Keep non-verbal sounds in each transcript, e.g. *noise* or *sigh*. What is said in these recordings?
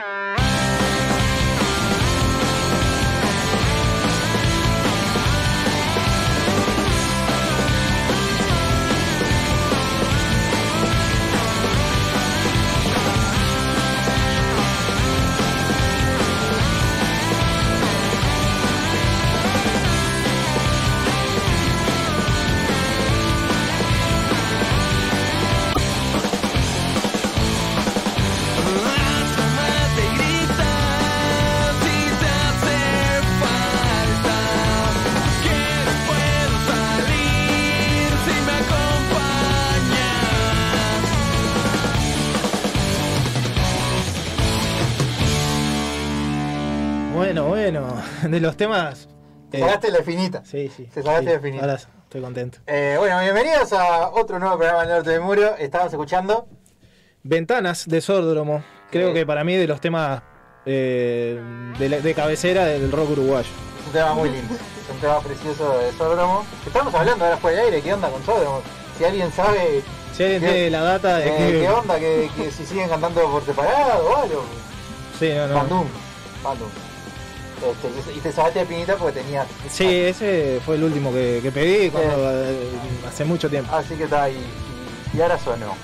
Uh-huh. De los temas. Te eh, sacaste la finita. Sí, sí. Te sacaste sí, la finita. Ahora estoy contento. Eh, bueno, bienvenidos a otro nuevo programa del Norte del Muro. Estamos escuchando. Ventanas de Sórdromo. Creo Sí. que para mí de los temas eh, de, la- de cabecera del rock uruguayo. Es un tema muy lindo. Es un tema precioso de Sódromo. Estamos hablando ahora fuera de aire. ¿Qué onda con Sódromo? Si alguien sabe Si alguien tiene la data de eh, que. qué onda, que, que si siguen cantando por separado o algo. Sí, no, no. Bandung. Bandung. Este, y te sacaste de pinita porque tenías. Sí, ese fue el último que, que pedí cuando, eh, hace mucho tiempo. Así que está ahí. Y, y ahora sonó.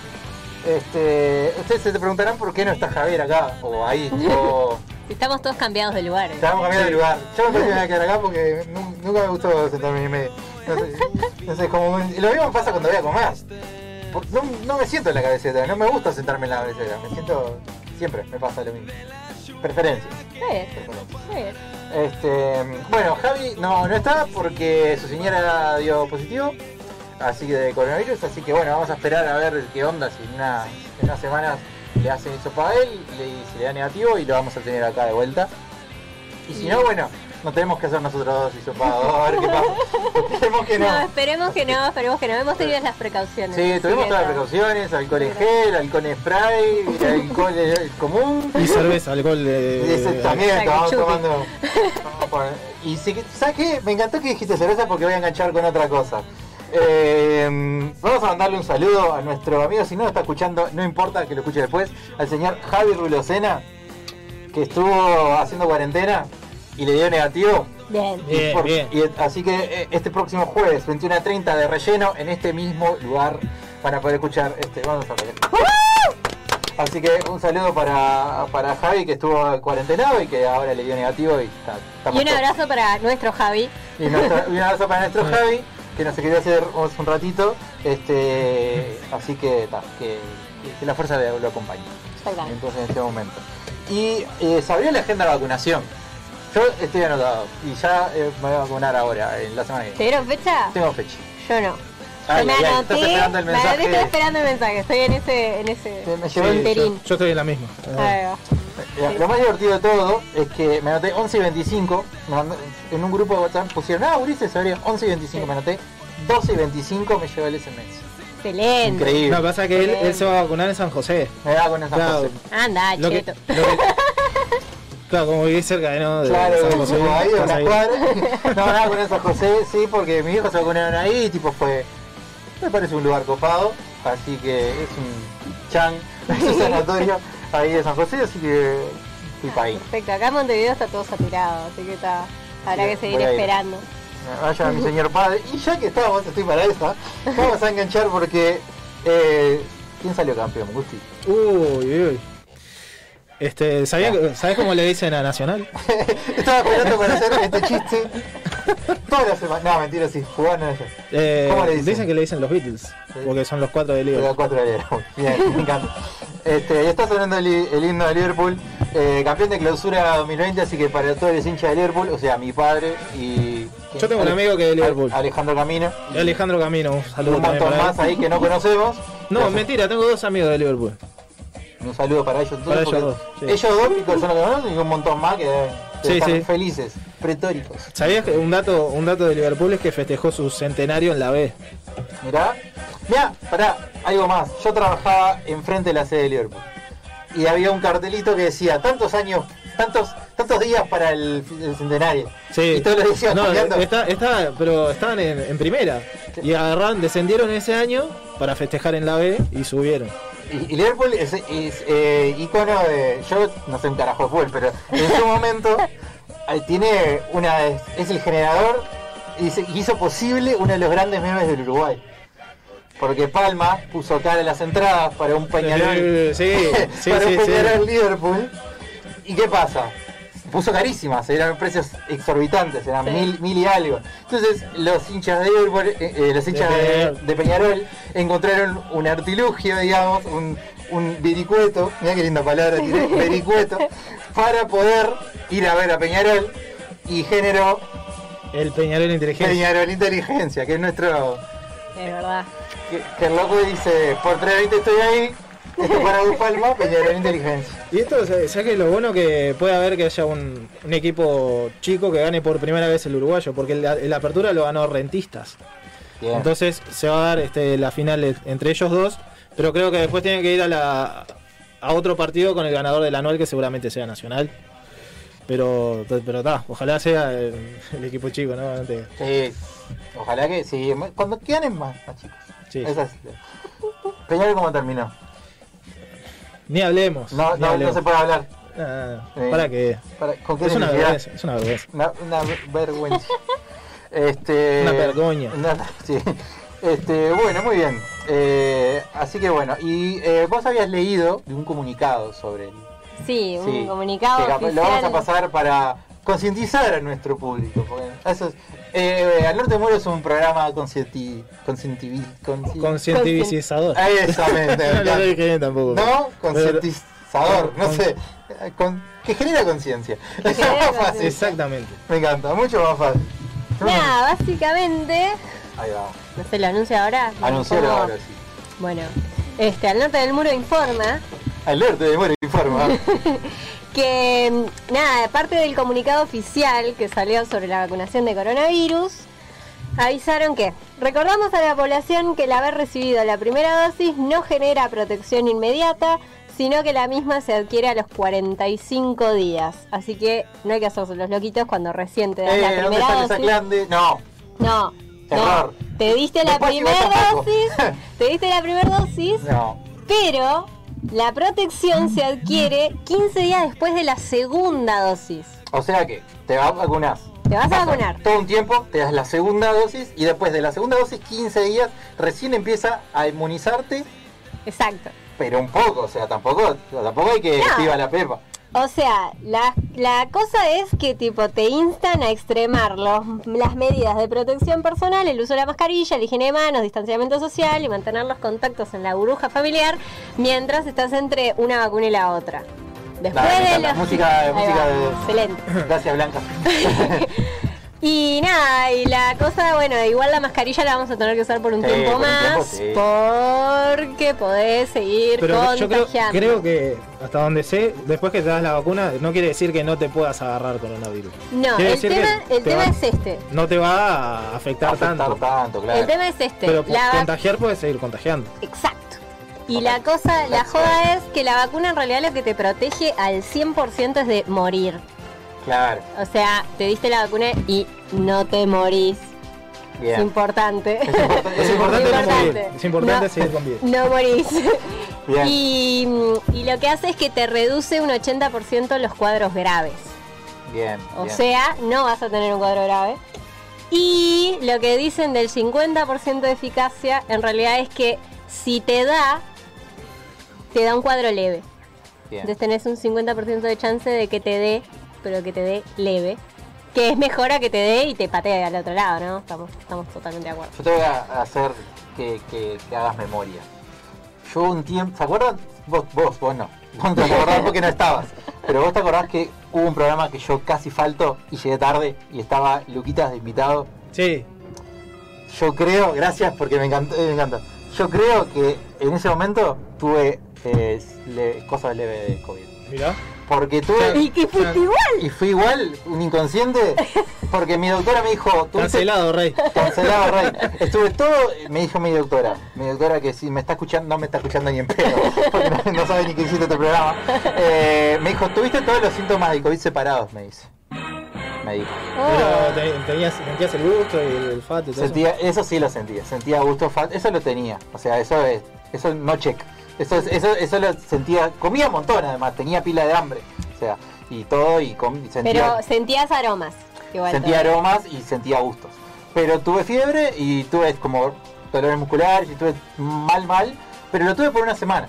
Este, ustedes se te preguntarán por qué no está Javier acá o ahí. *laughs* O Estamos todos cambiados de lugar. ¿eh? estamos cambiando de lugar. Yo me parece que me voy a quedar acá porque nu- nunca me gustó sentarme en el medio. No sé, no sé, como un- lo mismo pasa cuando voy a comer. No, no me siento en la cabecera, no me gusta sentarme en la cabecera. Me siento. Siempre me pasa lo mismo. Preferencias. Este, bueno, Javi no, no está porque su señora dio positivo, así que de coronavirus, así que bueno, vamos a esperar a ver qué onda, si en, una, en unas semanas le hacen hisopo a él, le, si le da negativo y lo vamos a tener acá de vuelta. Y si no, bueno, nos tenemos que hacer nosotros dos hisopados, a ver qué pasa. Esperemos que No, no. esperemos que no, esperemos que no. Hemos tenido las precauciones. Sí, tuvimos todas las no. precauciones, alcohol en gel, alcohol en spray, alcohol común. Y cerveza, alcohol de. Ese también estábamos tomando. *laughs* Y si, ¿sabes qué? Me encantó que dijiste cerveza porque voy a enganchar con otra cosa. Eh, vamos a mandarle un saludo a nuestro amigo, si no lo está escuchando, no importa que lo escuche después, al señor Javi Rulocena, que estuvo haciendo cuarentena y le dio negativo. Bien. Y Bien, por- bien. y así que eh, este próximo jueves, 21 a 30 de relleno, en este mismo lugar, para poder escuchar este. Vamos a ver. Así que un saludo para, para Javi que estuvo cuarentenado y que ahora le dio negativo y está. Y un abrazo para nuestro Javi. Y, nuestro- y un abrazo para nuestro Javi, que nos quería hacer hace un ratito. Este, así que, ta, que, que la fuerza de- lo acompañe. Entonces en este momento. Y eh, se abrió la agenda de vacunación. Yo estoy anotado y ya eh, me voy a vacunar ahora, en la semana que ¿Te viene. dieron fecha? Tengo fecha. Yo no. Ay, Yo me ay, ay, anoté, estás esperando el me anoté, mensaje. estoy esperando el mensaje, estoy en ese, en ese me llevó el- interín. Yo estoy en la misma. Ahí va. Eh, Lo más divertido de todo es que me anoté 11 y 25. me mandó- en un grupo de WhatsApp pusieron, ah, Ulises, se abrió 11 y 25. Me anoté 12 y 25, me llegó el SMS. Excelente. Increíble. No, pasa que él, él se va a vacunar en San José. Me da con esa Claro. José. Anda, Lo que- cheto. lo que- *laughs* claro, como vivís cerca de, ¿no? de Claro, San José. como ahí de una cuadra. *laughs* No, nada con esa José, sí, porque mis hijos se vacunaron ahí y tipo fue. Me parece un lugar copado, así que es un chan, *laughs* es un sanatorio ahí de San José, así que fui para ahí. Perfecto, acá en Montevideo está todo saturado, así que está, habrá Sí, que seguir esperando. Vaya mi señor padre. Y ya que estamos, estoy para esa, vamos a enganchar porque. Eh, ¿Quién salió campeón? Gusti. Uy, uy. Este, ¿sabía, ¿Sabés cómo le dicen a Nacional? *laughs* Estaba esperando para hacer este chiste. Toda la semana. No, mentira, sí. Jugaron ayer. Eh, ¿Cómo le dicen? que le dicen los Beatles, porque son los cuatro de Liverpool. cuatro de Liverpool. Bien, me encanta. Este, y está sonando el, el himno de Liverpool, eh, campeón de clausura 2020, así que para todos los hinchas de Liverpool, o sea, mi padre y. Yo tengo un amigo que es de Liverpool. Alejandro Camino. Alejandro Camino, un Y saludo un montón más él. ahí que no conocemos. No, Gracias. mentira, tengo dos amigos de Liverpool. Un saludo para ellos todos. Para ellos dos, sí. Ellos dos, que son los que conocen, y un montón más que deben Sí, sí. felices, pretóricos. ¿Sabías que un dato, un dato de Liverpool es que festejó su centenario en la B? Mirá, mirá, pará, algo más. Yo trabajaba enfrente de la sede de Liverpool. Y había un cartelito que decía tantos años, tantos, tantos días para el, el centenario. Sí. Y todos los días No, está, está, pero estaban en, en primera. Y agarraron, descendieron ese año para festejar en la B y subieron. Y, y Liverpool es, es, eh, icono de. Yo no sé un carajo de fútbol, pero en su momento *laughs* eh, tiene una. Es, el generador y se- hizo posible uno de los grandes memes del Uruguay. Porque Palma puso cara en las entradas para un Peñarol. Sí, *laughs* sí, para sí, un. Peñarol Liverpool. ¿Y qué pasa? Puso carísimas, eran precios exorbitantes, eran Sí. mil, mil y algo. Entonces los hinchas de Liverpool, eh, eh, los hinchas de, Peñarol. de Peñarol encontraron un artilugio, digamos, un, un vericueto, mira qué linda palabra vericueto, para poder ir a ver a Peñarol y generó El Peñarol Inteligencia. Peñarol Inteligencia, que es nuestro Es verdad. que, que el loco dice, por 320 estoy ahí, esto para dos palmas, Peñarol Inteligencia. Y esto, ¿sabes que lo bueno que puede haber que haya un, un equipo chico que gane por primera vez el uruguayo? Porque el apertura lo ganó Rentistas. Entonces se va a dar este, la final entre ellos dos. Pero creo que después tienen que ir a, la, a otro partido con el ganador del anual, que seguramente sea Nacional. Pero pero está, ojalá sea el, el equipo chico, ¿no? Sí, ojalá que sí, cuando ganen más, más chicos. Sí. Esa es- Peñarol cómo terminó. Ni hablemos. No, ni no, se puede hablar. Ah. ¿Para ¿Con qué Es una vergüenza. Es una vergüenza. Una, una vergüenza. *laughs* Este, Una sí. Este, bueno, muy bien. Eh, así que bueno, y eh, vos habías leído de un comunicado sobre el, Sí, un comunicado que oficial. lo vamos a pasar para concientizar a nuestro público. porque eso es, eh, Al Norte de Moro es un programa conscienti, conscientivi- consci-. Ah, Exactamente. me No lo encanta. dije bien tampoco. No, Pero- concientizador, no sé. Con- que genera conciencia. *laughs* Es más fácil. conciencia. Exactamente. Me encanta, mucho más fácil. Nada, básicamente. Ahí va. No sé, lo anuncio ahora. Anuncialo ahora sí. Bueno, este, al norte del muro informa Al norte de Moro informa. *laughs* que, nada, parte del comunicado oficial que salió sobre la vacunación de coronavirus, avisaron que recordamos a la población que el haber recibido la primera dosis no genera protección inmediata, sino que la misma se adquiere a los 45 días. Así que no hay que hacerse los loquitos cuando recién te eh, la ¿Dónde primera esa dosis. clande? No. No, no. Te diste la primera dosis, *laughs* te diste la primera dosis, No. pero la protección se adquiere 15 días después de la segunda dosis. O sea que te vas a vacunar. Te vas a vacunar. Todo un tiempo, te das la segunda dosis y después de la segunda dosis, 15 días, recién empieza a inmunizarte, Exacto. pero un poco, o sea, tampoco, tampoco hay que No. la pepa. O sea, la, la cosa es que tipo te instan a extremar los, las medidas de protección personal, el uso de la mascarilla, la higiene de manos, distanciamiento social y mantener los contactos en la burbuja familiar mientras estás entre una vacuna y la otra. Después de los... Música- música de- Excelente. Gracias, Blanca. *laughs* Y nada, y la cosa, bueno, igual la mascarilla la vamos a tener que usar por un Sí, tiempo por un tiempo, más, sí. porque podés seguir Pero yo creo, contagiando. creo que hasta donde sé, después que te das la vacuna, no quiere decir que no te puedas agarrar coronavirus. No, Quiere el tema, el te tema va- es este. No te va a afectar, Afectar tanto. tanto, claro. El tema es este. Pero la contagiar puedes seguir contagiando. Exacto. Y la cosa, la joda es que la vacuna en realidad lo que te protege al 100% es de morir. Claro, O sea, te diste la vacuna y no te morís. Es importante. Es importante, Es importante no morir. Es importante No. seguir con vida. No morís. *laughs* Bien. Y, y lo que hace es que te reduce un 80% los cuadros graves. Bien, O bien. sea, no vas a tener un cuadro grave. Y lo que dicen del 50% de eficacia, en realidad es que si te da, te da un cuadro leve. bien. Entonces tenés un 50% de chance de que te dé, pero que te dé leve. Que es mejor a que te dé y te patee al otro lado, ¿no? Estamos, estamos totalmente de acuerdo. Yo te voy a hacer que, que- que hagas memoria. Yo un tiempo, ¿se acuerdan? Vos, vos, vos no. Vos no te acordás porque no estabas. Pero vos te acordás que hubo un programa que yo casi falto y llegué tarde y estaba Luquitas de invitado. Sí. Yo creo, gracias porque me encanta, me encanta. Yo creo que en ese momento tuve eh, le- cosas leves de COVID. Mirá. Porque tuve. Y que fuiste igual. Y fui igual, un inconsciente, porque mi doctora me dijo, "Tuviste- Cancelado, Rey. Cancelado, Rey. Estuve todo, me dijo mi doctora, mi doctora que si me está escuchando, no me está escuchando ni en pedo, porque no, no sabe ni que hiciste este programa. Eh, me dijo, tuviste todos los síntomas de COVID separados, me dice. Me dijo. Pero te- tenías, sentías el gusto y el olfato y todo eso. Sentía, eso sí lo sentía, sentía gusto, fa- eso lo tenía. O sea, eso es, eso no check. Eso, es- eso, eso lo sentía, comía un montón además, tenía pila de hambre. O sea, y todo, y, com- y sentía, Pero sentías aromas. Igual sentía aromas y sentía gustos. Pero tuve fiebre y tuve como dolores musculares y tuve mal, mal, pero lo tuve por una semana.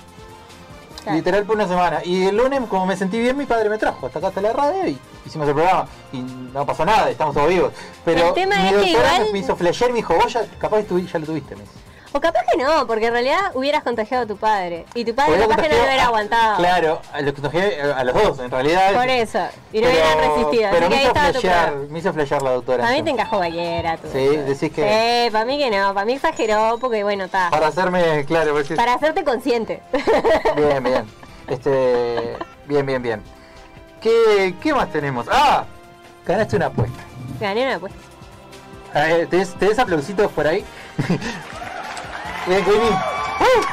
Claro. Literal por una semana. Y el lunes, como me sentí bien, mi padre me trajo hasta acá hasta la radio y hicimos el programa. Y no pasó nada, estamos todos vivos. Pero El tema mi es que igual- me hizo flashear, me dijo, vos ya, capaz ya lo tuviste, me dice. O capaz que no, porque en realidad hubieras contagiado a tu padre. Y tu padre Hubiera capaz que no lo hubiera aguantado. Claro, a lo contagié a los dos, en realidad. Por eso. Y no hubieran resistido. Pero Así me ahí hizo, tu flashear, me hizo flashear la doctora. Para mí te encajó cualquiera. tú. Sí, decís que- Sí, para mí que no. Para mí exageró porque, bueno, está. Para hacerme, claro, porque- Para hacerte consciente. *laughs* Bien, bien. Este, bien, bien, bien. ¿Qué, qué más tenemos? Ah, ganaste una apuesta. Gané una apuesta. A ver, ¿Tenés, tenés aplausitos por ahí? *laughs* Bien, Queenie. ¡Uh!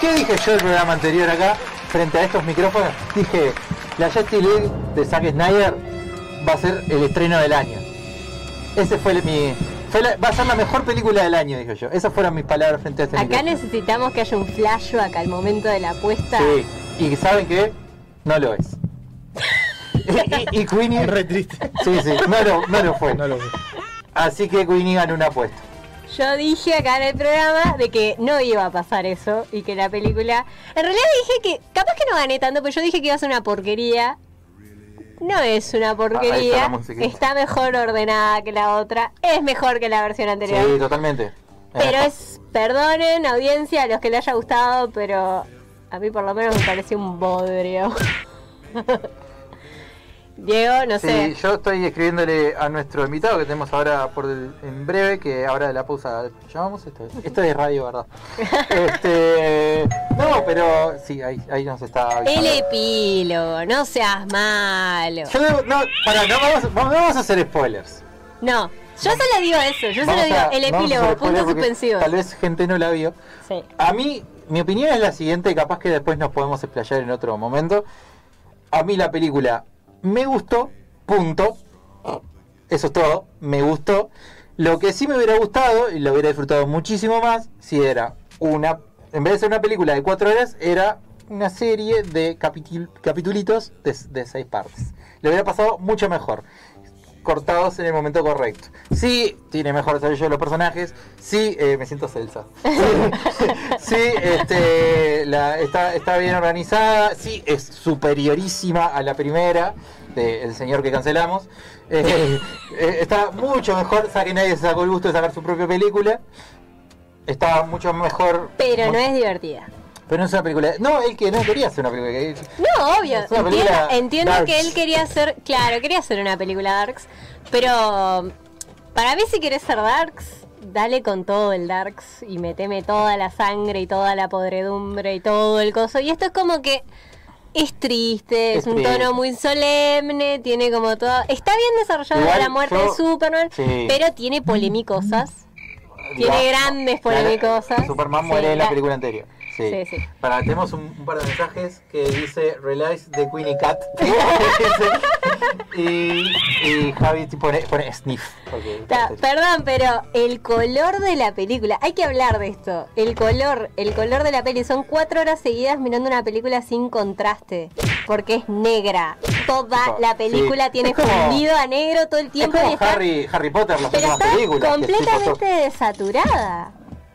¿Qué dije yo el programa anterior acá, frente a estos micrófonos? Dije, la Justice League de Zack Snyder va a ser el estreno del año. Ese fue el- mi... fue la- va a ser la mejor película del año, dije yo. Esas fueron mis palabras frente a este Acá micrófono. necesitamos que haya un flashback al momento de la apuesta. Sí, y ¿saben qué? No lo es. *laughs* y, y- y Queenie... Es re triste. Sí, sí, no lo, no lo fue. No lo Así que Queenie ganó una apuesta. Yo dije acá en el programa de que no iba a pasar eso y que la película. En realidad dije que. Capaz que no gané tanto, pero yo dije que iba a ser una porquería. No es una Ah, está porquería. musiquita. está mejor ordenada que la otra. Es mejor que la versión anterior. Sí, totalmente. Pero es, perdonen audiencia a los que le haya gustado, pero a mí por lo menos me pareció un bodrio. *laughs* Diego, no Sí, sé. yo estoy escribiéndole a nuestro invitado que tenemos ahora por el- en breve, que ahora de la pausa llamamos esto. Esto es radio, ¿verdad? *laughs* este, no, pero sí, ahí, ahí nos está. El epílogo, no seas malo. Yo debo- no, para, no vamos, a hacer spoilers. No, yo solo digo eso, yo solo Vamos digo a- el epílogo, punto suspensivo. Tal vez gente no la vio. Sí. A mí, mi opinión es la siguiente, capaz que después nos podemos explayar en otro momento. A mí la película me gustó, punto. Eso es todo, me gustó. Lo que sí me hubiera gustado, y lo hubiera disfrutado muchísimo más, si era una, en vez de ser una película de cuatro horas, era una serie de capitul- capitulitos de, de seis partes. Le hubiera pasado mucho mejor cortados en el momento correcto. Sí, tiene mejor desarrollo de los personajes. Sí, eh, me siento Celsa. *laughs* Sí, este, está, está bien organizada. Sí, es superiorísima a la primera del señor que cancelamos. Eh, eh, está mucho mejor. Sabe que nadie se sacó el gusto de sacar su propia película. Está mucho mejor. Pero no es divertida. Pero no es una película. No, él que no quería hacer una película. No, obvio. Entiendo, que él quería hacer, claro, quería hacer una película Darks, pero para mí si querés ser Darks, dale con todo el Darks y meteme toda la sangre y toda la podredumbre y todo el coso. Y esto es como que es triste, es, Es un triste. tono muy solemne, tiene como todo... Está bien desarrollado Igual la muerte yo- de Superman, Sí. pero tiene polémicosas. Tiene grandes polémicosas. Superman Sí, muere en la la- película anterior. Sí. Sí, sí. Para, tenemos un, un par de mensajes que dice Realize the Queenie Cat. *laughs* *laughs* y, y Javi pone, pone sniff. Ta- perdón, pero el color de la película, hay que hablar de esto. El color, el color de la peli, son cuatro horas seguidas mirando una película sin contraste, porque es negra. Toda la película Sí. tiene fundido a negro todo el es tiempo y está, Harry, Harry Potter, las pero está películas. completamente desaturada.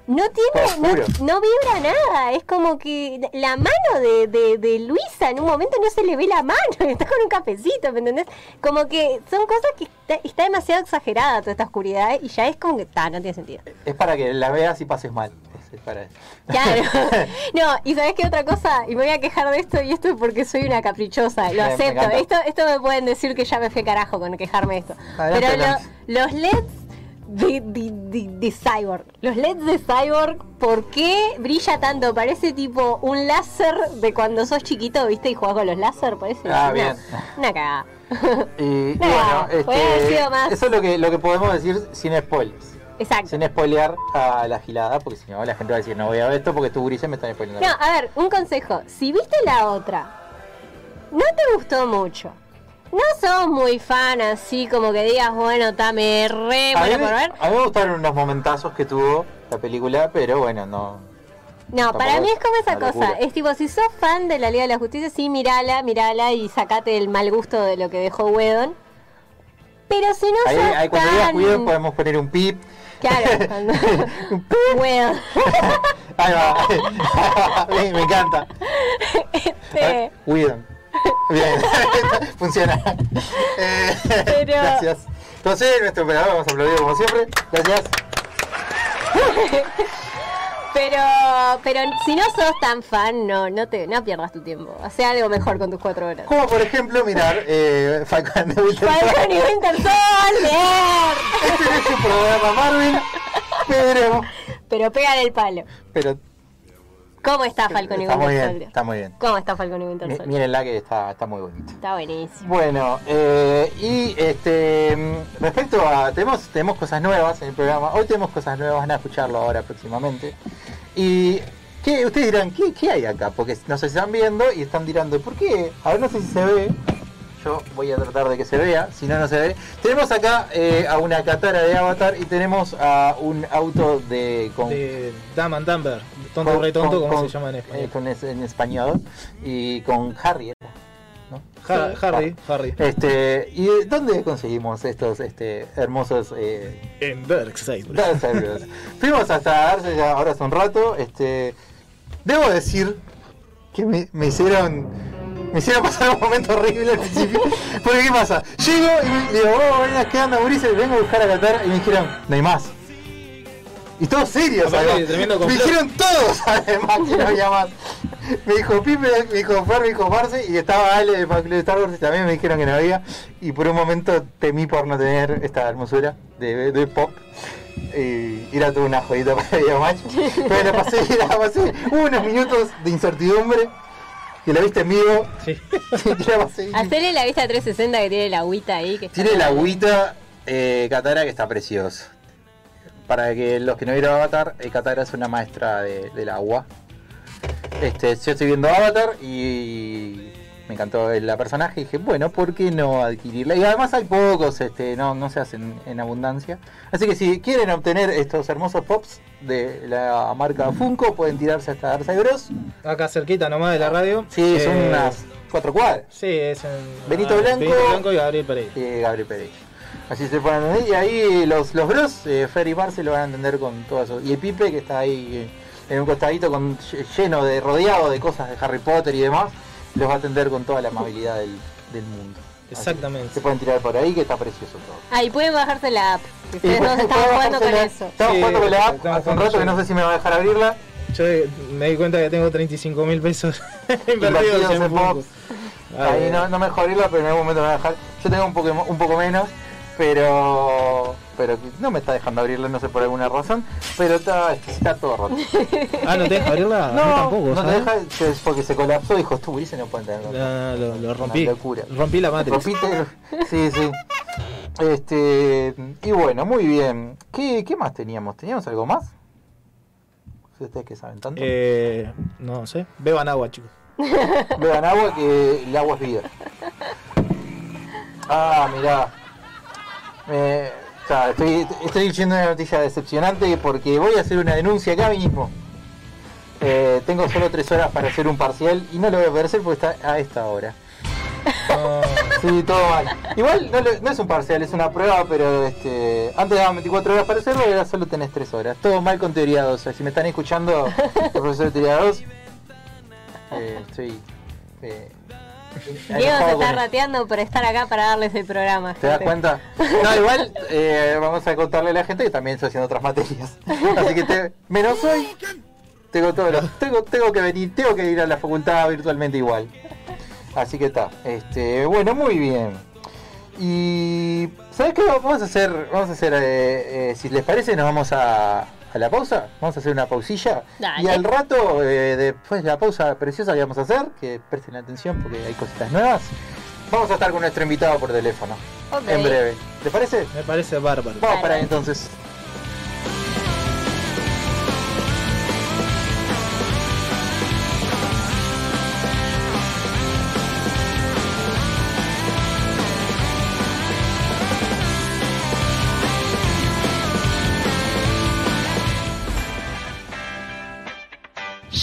No tiene, no, no vibra nada, es como que la mano de, de, de Luisa en un momento no se le ve la mano, *laughs* está con un cafecito, ¿me entendés? Como que son cosas que está, está demasiado exagerada toda esta oscuridad y ya es como que, ta, no tiene sentido. Es para que la veas y pases mal. Es- para eso. Claro. *laughs* No, y sabes qué otra cosa, y me voy a quejar de esto, y esto es porque soy una caprichosa, lo me acepto. Esto, esto me pueden decir que ya me fui carajo con quejarme de esto. Adelante, Pero lo- los LEDs de, de, de- de Cyborg, los LEDs de Cyborg, ¿por qué brilla tanto? Parece tipo un láser de cuando sos chiquito, ¿viste? Y jugás con los láser, parece. Ah, una, bien. Una cagada. *laughs* Y, y No, bueno, este, más. eso es lo que, lo que podemos decir sin spoilers. Exacto. Sin spoilear a la gilada, porque si no la gente va a decir, no voy a ver esto porque tú gurises me están spoileando. No, a ver, un consejo. Si viste la otra, no te gustó mucho. No sos muy fan así como que digas, bueno, ta, me re a, bueno por ver. a mí me gustaron unos momentazos que tuvo la película, pero bueno, no. No, para mí es como esa cosa. locura. Es tipo, si sos fan de la Liga de la Justicia, sí, mirala, mirala y sacate el mal gusto de lo que dejó Wedon. Pero si no Ahí, sos ahí cuando digas cuidado podemos poner un pip. Claro, *laughs* cuando... Wedon. *laughs* Ahí va. me, *laughs* me encanta. Este, Cuidan. Bien, *laughs* funciona. Eh, Pero- Gracias. Entonces, nuestro operador, vamos a aplaudir como siempre. Gracias. *laughs* Pero, pero si no sos tan fan, no, no te, no pierdas tu tiempo. Hacé algo mejor con tus cuatro horas. Como por ejemplo, mirar eh, Falcon de Winter Falcon y Winter. *laughs* Este es un programa Marvel, pero. Pero pegan el palo. Pero ¿Cómo está Falcon y está muy bien, está muy bien. ¿Cómo está Falcon y Winter Soldier? Mírenla que está, está muy bonita. Está buenísimo. Bueno, eh, y este respecto a tenemos tenemos cosas nuevas en el programa. Hoy tenemos cosas nuevas, van a escucharlo ahora próximamente. Y ¿qué, ustedes dirán, ¿qué, ¿qué hay acá? Porque no sé si están viendo y están dirando, ¿por qué? A ver, no sé si se ve. Yo voy a tratar de que se vea, si no, no se ve. Tenemos acá eh, a una catara de Avatar y tenemos a un auto de... Con, De Dumb and Dumber, tonto con- re tonto, como se llama en eh, español. con es- en español. Y con Harry, ¿era? ¿no? Ha- Harry, Harry. Este, ¿Y dónde conseguimos estos este, hermosos eh, En. Darksiders? Fuimos hasta darse ya ahora hace un rato. Este, debo decir que me, me hicieron. Me hicieron pasar un momento horrible al principio. *laughs* Porque ¿qué pasa? Llego y me, digo, oh, venga, ¿qué onda, Mauricio? Vengo a buscar a Qatar y me dijeron, no hay más. Y todos serios, además. Me dijeron todos, *laughs* además, que no había más. Me dijo Pipe, me dijo Fer, me dijo Marce y estaba Ale de Club de Star Wars y también me dijeron que no había. Y por un momento temí por no tener esta hermosura de, de pop. Y era toda una jodita para el match. *laughs* Pero la pasé, la pasé. Hubo unos minutos de incertidumbre. Que la viste en vivo. Sí. y la pasé. Hacele la vista 360 que tiene la agüita ahí. Que está Tiene la agüita eh, Katara que está preciosa. Para que los que no vieron Avatar, eh, Katara es una maestra de- del agua. Este, yo estoy viendo Avatar y me encantó la personaje y dije, bueno, ¿por qué no adquirirla? Y además hay pocos, este, no, no se hacen en abundancia. Así que si quieren obtener estos hermosos pops de la marca Funko, pueden tirarse hasta Darcy Bros. Acá cerquita nomás de la radio. Sí, son Eh, unas cuatro cuadras. Sí, es en. Benito ah, Blanco. Benito Blanco y Gabriel Pereira. eh, Gabriel Pérez. Así se pueden entender. Y ahí los, los bros, eh, Fer y Marce, lo van a entender con todo eso. Y el Pipe, que está ahí eh, en un costadito con, ll- lleno de, rodeado de cosas de Harry Potter y demás, los va a atender con toda la amabilidad del, del mundo. Exactamente. Se pueden tirar por ahí, que está precioso todo. Ah, y pueden bajarse la app. Ustedes dos jugando con eso. Estamos Sí, jugando con la app hace un rato que no sé si me va a dejar abrirla. Yo me di cuenta que tengo 35 mil pesos *laughs* Invertidos en en. Ah, Ahí bien. no, no me dejó abrirla, pero en algún momento me va a dejar. Yo tengo un poco, un poco menos, pero pero no me está dejando abrirla, no sé por alguna razón. Pero está, está todo roto. Ah, ¿no te deja abrirla? No, tampoco. no te ¿sabes? deja que es porque se colapsó. Dijo, esto Ulises no puede tener. No, lo, lo rompí. Una locura. Rompí la matriz. Sí, sí. Este, y bueno, muy bien. ¿Qué, qué más teníamos? ¿Teníamos algo más? ¿Ustedes que saben tanto? Eh, no sé. Beban agua, chicos. Beban agua que el agua es vida. Ah, mirá. Me- o sea, estoy, estoy diciendo una noticia decepcionante porque voy a hacer una denuncia acá mismo. Eh, tengo solo tres horas para hacer un parcial y no lo voy a poder hacer porque está a esta hora. Sí, todo mal. Igual no, lo- no es un parcial, es una prueba, pero este antes daban 24 horas para hacerlo y ahora solo tenés 3 horas. Todo mal con teoría 2. Si me están escuchando, el profesor de teoría 2, eh, estoy. Eh, Diego se está rateando por estar acá para darles el programa. ¿Te das cuenta? No, igual eh, vamos a contarle a la gente que también estoy haciendo otras materias. Así que te, menos hoy, tengo todos los, tengo, tengo que venir, tengo que ir a la facultad virtualmente igual. Así que está. Este, bueno, muy bien. Y ¿sabes qué? Vamos a hacer, vamos a hacer, eh, eh, si les parece, nos vamos a, a la pausa. Vamos a hacer una pausilla. Dale. Y al rato, eh, después de la pausa preciosa que vamos a hacer, que presten atención porque hay cositas nuevas, vamos a estar con nuestro invitado por teléfono. En breve. ¿Te parece? me parece bárbaro. Vamos Dale. para ahí entonces.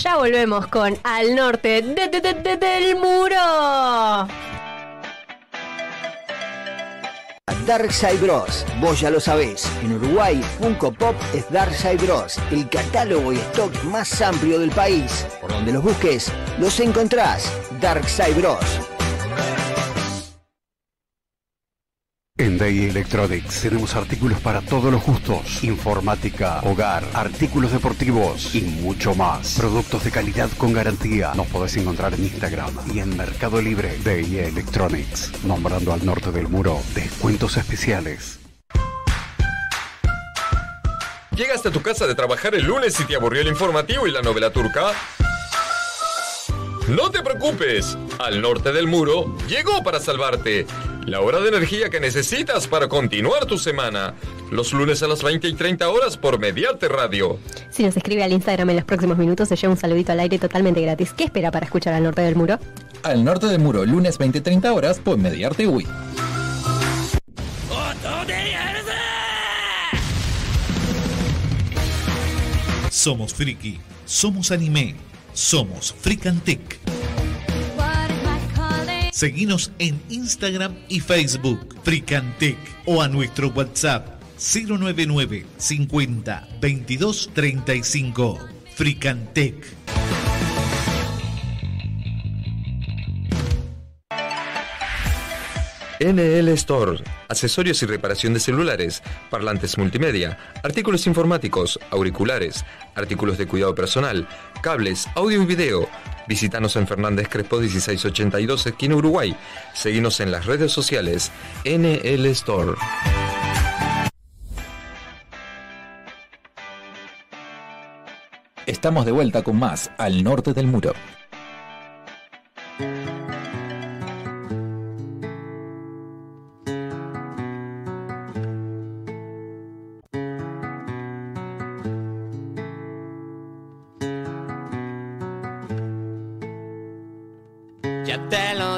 Ya volvemos con Al Norte de- de- de- de- del Muro. Darkside Bros. Vos ya lo sabés. En Uruguay, Funko Pop es Darkside Bros. El catálogo y stock más amplio del país. Por donde los busques, los encontrás. Darkside Bros. En Day Electronics tenemos artículos para todos los gustos, informática, hogar, artículos deportivos y mucho más. Productos de calidad con garantía. Nos podés encontrar en Instagram y en Mercado Libre. Day Electronics, nombrando al norte del muro, descuentos especiales. ¿Llegaste a tu casa de trabajar el lunes y te aburrió el informativo y la novela turca? No te preocupes, al norte del muro llegó para salvarte. La hora de energía que necesitas para continuar tu semana. Los lunes a las 20 y 30 horas por Mediarte Radio. Si nos escribe al Instagram en los próximos minutos, se lleva un saludito al aire totalmente gratis. ¿Qué espera para escuchar al norte del muro? Al norte del muro, lunes 20-30 horas por Mediarte UI. Somos friki, somos anime, somos Fricantec. Seguinos en Instagram y Facebook, Fricantec, o a nuestro WhatsApp 099 50 22 35. Fricantec. NL Store, accesorios y reparación de celulares, parlantes multimedia, artículos informáticos, auriculares, artículos de cuidado personal, cables, audio y video. Visítanos en Fernández Crespo 1682, esquina Uruguay. Seguinos en las redes sociales NL Store. Estamos de vuelta con más Al norte del muro.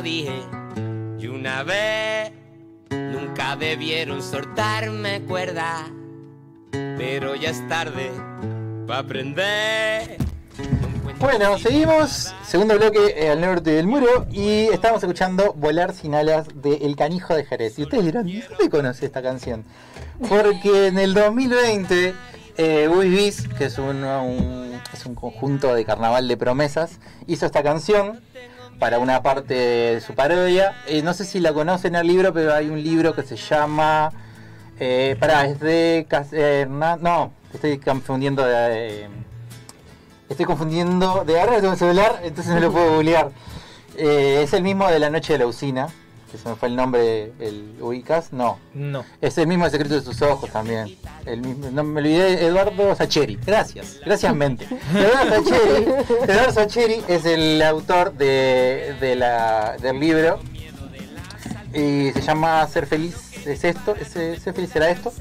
Dije, y una vez nunca debieron soltarme cuerda, pero ya es tarde para aprender. Bueno, seguimos. Segundo bloque eh, al norte del muro. Y estamos escuchando Volar sin alas de El Canijo de Jerez. Y ustedes dirán, ¿de dónde conoce esta canción? Porque en el 2020, eh, Bis, que es un, un- es un conjunto de carnaval de promesas, hizo esta canción para una parte de su parodia. Eh, no sé si la conocen el libro, pero hay un libro que se llama. Eh, pará, es de. Eh, no, estoy confundiendo de. eh, Estoy confundiendo de ahora tengo el celular, entonces no lo puedo googlear. Eh, es el mismo de la noche de la usina, que se me fue el nombre, el ubicas, no. No. Es el mismo secreto de sus ojos también. El mismo, no me olvidé, Eduardo Sacheri. Gracias, gracias mente. *laughs* Eduardo Sacheri, Eduardo Sacheri es el autor de, de la, del libro y se llama Ser feliz es esto, es, Ser feliz será esto.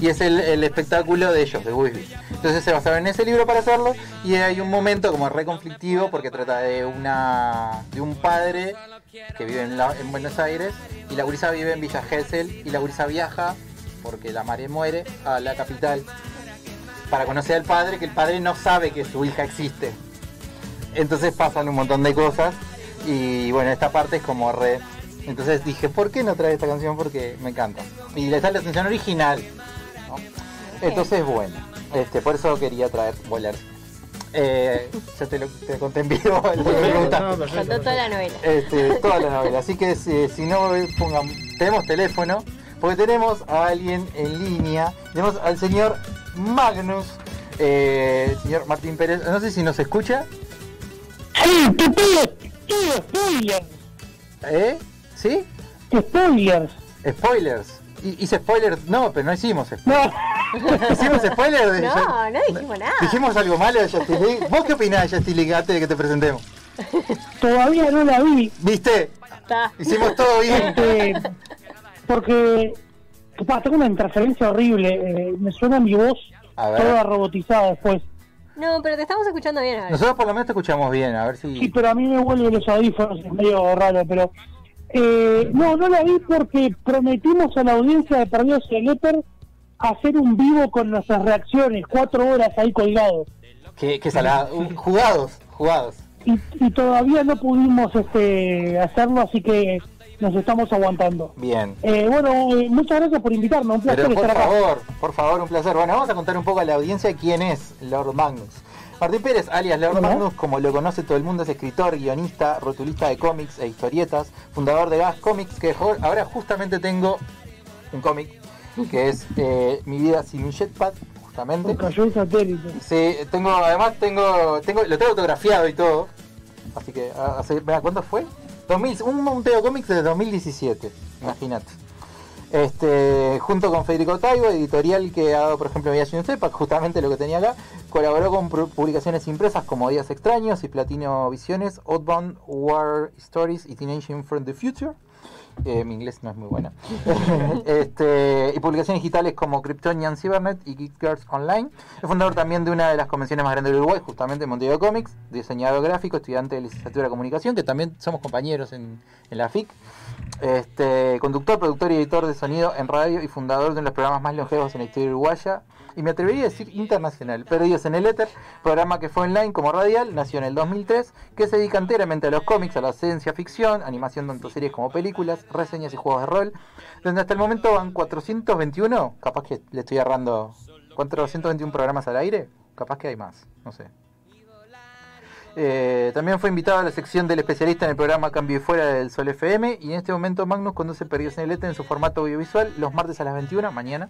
Y es el, el espectáculo de ellos, de Wisby. Entonces se basaron en ese libro para hacerlo y hay un momento como re conflictivo porque trata de una de un padre que vive en, la- en Buenos Aires y la gurisa vive en Villa Gesell y la gurisa viaja porque la madre muere a la capital para conocer al padre que el padre no sabe que su hija existe. Entonces pasan un montón de cosas y bueno, esta parte es como re... Entonces dije, ¿por qué no trae esta canción? Porque me encanta. Y le sale la atención original. ¿no? Entonces, bueno, este, por eso quería traer Volar. Eh, ya te lo te conté en vivo, *laughs* me preguntaste. Contó toda la novela. Este, toda la novela. Así que si, si no pongan, tenemos teléfono, porque tenemos a alguien en línea, tenemos al señor Magnus, eh, el señor Martín Pérez, no sé si nos escucha. ¿Eh? ¿Sí? Spoilers. Spoilers. ¿Y- ¿Hice spoilers? No, pero no hicimos spoilers. *laughs* ¿Hicimos spoilers? de- No, no dijimos nada. ¿Dijimos algo malo de Justice League? ¿Vos qué opinás de Justice League antes de que te presentemos? *laughs* Todavía no la vi. ¿Viste? Está. Hicimos todo bien. Este, porque pa, tengo una interferencia horrible. eh, me suena mi voz toda robotizada después. No, pero te estamos escuchando bien. A ver. Nosotros por lo menos te escuchamos bien, a ver si... Sí, pero a mí me vuelven los audífonos, es medio raro, pero... eh, no, no la vi porque prometimos a la audiencia de Perdidos y el Éter hacer un vivo con nuestras reacciones, cuatro horas ahí colgados. Qué, qué salada. Jugados, jugados. Y, y todavía no pudimos este, hacerlo, así que nos estamos aguantando. Bien. Eh, bueno, eh, muchas gracias por invitarme, un placer Pero por estar acá. favor, por favor, un placer. Bueno, vamos a contar un poco a la audiencia quién es Lord Magnus. Martín Pérez, alias Lord Hola. Magnus, como lo conoce todo el mundo, es escritor, guionista, rotulista de cómics e historietas, fundador de Gas Comics, que ahora justamente tengo un cómic que es eh, Mi vida sin un jetpack, justamente. Cayó el satélite. Sí, tengo, además tengo, tengo, lo tengo autografiado y todo. Así que, hace, mira, ¿cuándo fue? 2000, un Monteo Comics de 2017, imagínate. Este, junto con Federico Taibo, editorial que ha dado, por ejemplo, Vía Sin Sepa, justamente lo que tenía acá, colaboró con pu- publicaciones impresas como Días Extraños y Platino Visiones, Outbound, War Stories y Teenage from the Future. Eh, mi inglés no es muy bueno. *laughs* este, y publicaciones digitales como Kryptonian Cybernet y Geek Girls Online. Es fundador también de una de las convenciones más grandes del Uruguay, justamente Montevideo Comics, diseñador gráfico, estudiante de licenciatura de comunicación, que también somos compañeros en, en la FIC. Este, conductor, productor y editor de sonido en radio y fundador de uno de los programas más longevos en la historia uruguaya. Y me atrevería a decir internacional, Perdidos en el Éter, programa que fue online como radial, nació en el 2003, que se dedica enteramente a los cómics, a la ciencia ficción, animación tanto series como películas, reseñas y juegos de rol, donde hasta el momento van 421, capaz que le estoy errando, 421 programas al aire, capaz que hay más, no sé. Eh, también fue invitado a la sección del especialista en el programa Cambio y Fuera del Sol FM y en este momento Magnus conduce Perdidos en el Éter en su formato audiovisual los martes a las 21, mañana,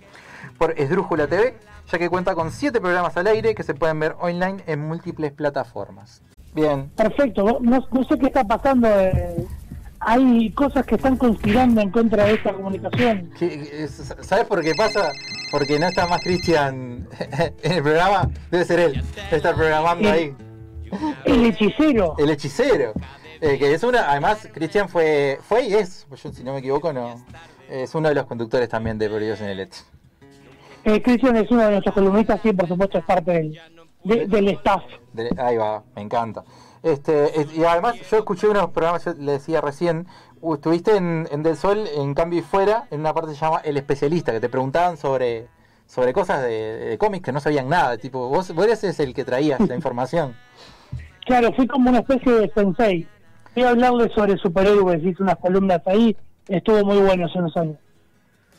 por Esdrújula TV, ya que cuenta con 7 programas al aire que se pueden ver online en múltiples plataformas. Bien, Perfecto, no, no sé qué está pasando. eh, hay cosas que están conspirando en contra de esta comunicación. ¿qué- es- ¿sabes por qué pasa? Porque no está más Cristian *laughs* en el programa, debe ser él, debe estar programando ahí. El hechicero. El hechicero. Eh, que es una, además, Cristian fue, fue y es, yo, si no me equivoco, no. Es uno de los conductores también de Perdidos en el Éter. Eh, Cristian es uno de nuestros columnistas y por supuesto es parte del, de- del staff. De- ahí va, me encanta. Este, es- y además yo escuché unos programas, yo le decía recién, estuviste en, en Del Sol, en Cambio y Fuera, en una parte que se llama El Especialista, que te preguntaban sobre, sobre cosas de, de cómics que no sabían nada, tipo, vos, vos eres el que traías la *laughs* información. Claro, fui como una especie de sensei. Fui a hablarle sobre superhéroes, hice unas columnas ahí, estuvo muy bueno hace unos años.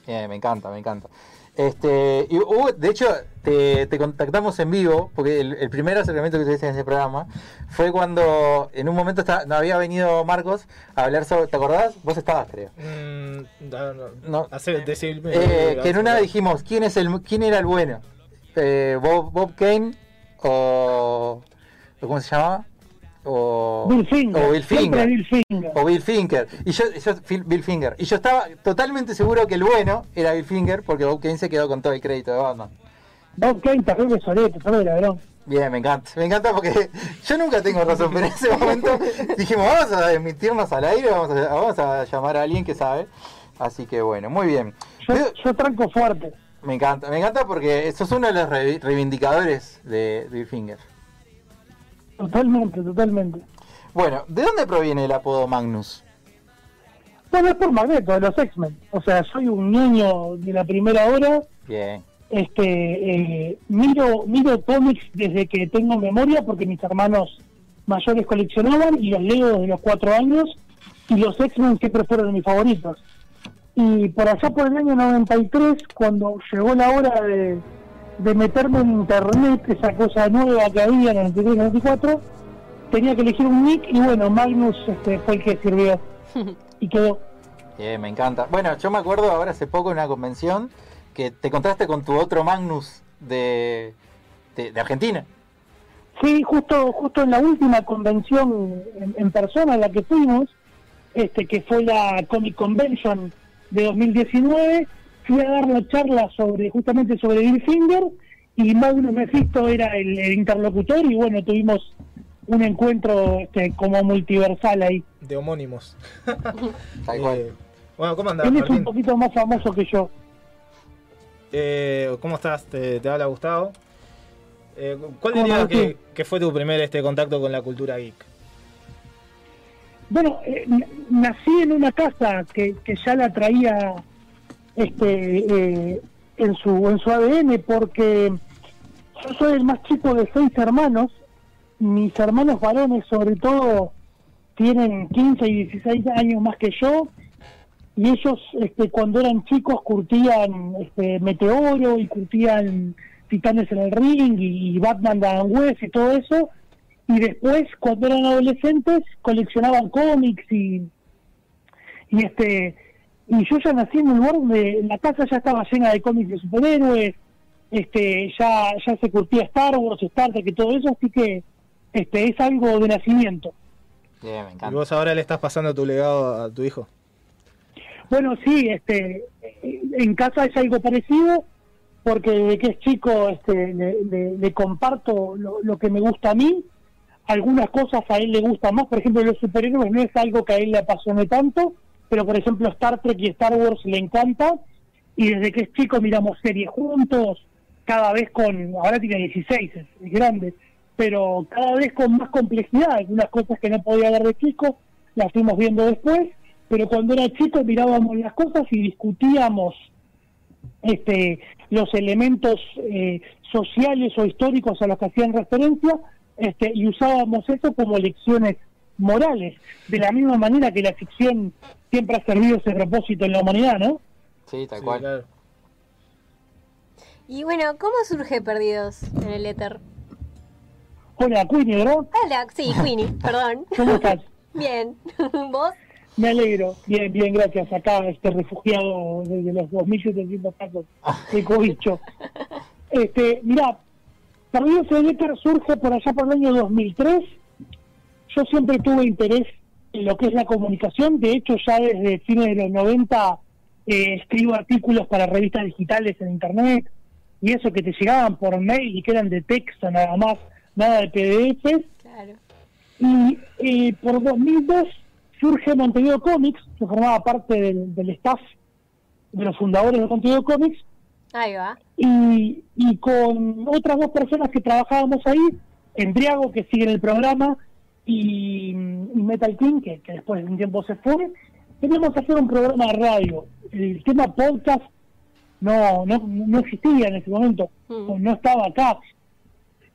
Eh, me encanta, me encanta. Este, y hubo- de hecho, te, te contactamos en vivo, porque el, el primer acercamiento que tuviste en ese programa fue cuando en un momento está- no había venido Marcos a hablar sobre, ¿te acordás? Vos estabas, creo. Mm, no, no, No. hace- decirme- Eh, que en una dijimos, ¿quién es el quién era el bueno? Eh, Bob, Bob Kane o ¿cómo se llama? O Bill Finger. o Bill Finger. Bill Finger. O Bill Finger. Y yo, yo Bill Finger. Y yo estaba totalmente seguro que el bueno era Bill Finger porque Bob Kane se quedó con todo el crédito de Batman. Bob Kane, terrible sorete, terrible ladrón. Bien, me encanta. Me encanta porque *laughs* yo nunca tengo razón, pero en ese momento *laughs* dijimos, vamos a emitirnos al aire, vamos a, vamos a llamar a alguien que sabe. Así que bueno, muy bien. Yo, yo tranco fuerte. Me encanta, me encanta porque sos uno de los re- reivindicadores de Bill Finger. Totalmente, totalmente. Bueno, ¿de dónde proviene el apodo Magnus? Bueno, es por Magneto, de los X-Men. O sea, soy un niño de la primera hora. Bien. Este, eh, miro, miro cómics desde que tengo memoria porque mis hermanos mayores coleccionaban y los leo desde los cuatro años. Y los X-Men siempre fueron mis favoritos. Y por allá por el año 93, cuando llegó la hora de, de meterme en internet, esa cosa nueva que había en el 93-94, tenía que elegir un nick y bueno, Magnus este, fue el que sirvió. *laughs* y quedó. Bien, me encanta. Bueno, yo me acuerdo ahora hace poco en una convención que te encontraste con tu otro Magnus de, de, de Argentina. Sí, justo justo en la última convención en, en persona en la que fuimos, este que fue la Comic Convention de 2019, fui a dar la charla sobre justamente sobre Bill Finger y Magnus Mephisto era el, el interlocutor y bueno, tuvimos un encuentro este, como multiversal ahí. De homónimos. *laughs* Eh, bueno, ¿cómo andás, Él es un poquito más famoso que yo. Eh, ¿Cómo estás? ¿Te, te habla Gustavo? Eh, ¿Cuál ¿Cómo dirías que, que fue tu primer este contacto con la cultura geek? Bueno, eh, nací en una casa que, que ya la traía este eh, en su en su ADN porque yo soy el más chico de seis hermanos. Mis hermanos varones, sobre todo, tienen 15 y 16 años más que yo. Y ellos, este, cuando eran chicos, curtían este, Meteoro y curtían Titanes en el Ring y, Batman Dan West y todo eso. Y después, cuando eran adolescentes, coleccionaban cómics y, y este y yo ya nací en un lugar donde la casa ya estaba llena de cómics de superhéroes, este ya ya se curtía Star Wars, Star Trek y todo eso, así que este es algo de nacimiento. Bien, me ¿Y encanta. vos ahora le estás pasando tu legado a tu hijo? Bueno, sí, este, en casa es algo parecido, porque desde que es chico este, le, le- le comparto lo, lo que me gusta a mí. Algunas cosas a él le gustan más, por ejemplo, los superhéroes no es algo que a él le apasione tanto, pero por ejemplo Star Trek y Star Wars le encanta. Y desde que es chico miramos series juntos, cada vez con, ahora tiene 16, es, grande, pero cada vez con más complejidad. Algunas cosas que no podía ver de chico las fuimos viendo después, pero cuando era chico mirábamos las cosas y discutíamos este, los elementos eh, sociales o históricos a los que hacían referencia este, y usábamos eso como lecciones morales, de la misma manera que la ficción siempre ha servido ese propósito en la humanidad, ¿no? Sí, tal Sí, cual. claro. Y bueno, ¿cómo surge Perdidos en el éter? Hola, Queenie, ¿verdad? Hola, sí, Queenie, *laughs* perdón. ¿Cómo estás? Bien, *laughs* ¿vos? Me alegro. Bien, bien, gracias. Acá, este refugiado desde los 2.700 casos *laughs* de cobicho. Este, mira, Perdidos en el Éter surge por allá por el año 2003. Yo siempre tuve interés en lo que es la comunicación. De hecho, ya desde fines de los 90 eh, escribo artículos para revistas digitales en Internet y eso que te llegaban por mail y que eran de texto nada más, nada de PDFs. Claro. Y eh, por 2002 surge Montevideo Comics, que formaba parte del, del staff de los fundadores de Montevideo Comics, Ahí va. y, y con otras dos personas que trabajábamos ahí, Endriago, que sigue en el programa, y, y Metal King, que, que después de un tiempo se fue, queríamos hacer un programa de radio. El tema podcast no, no, no existía en ese momento, Mm. no estaba acá.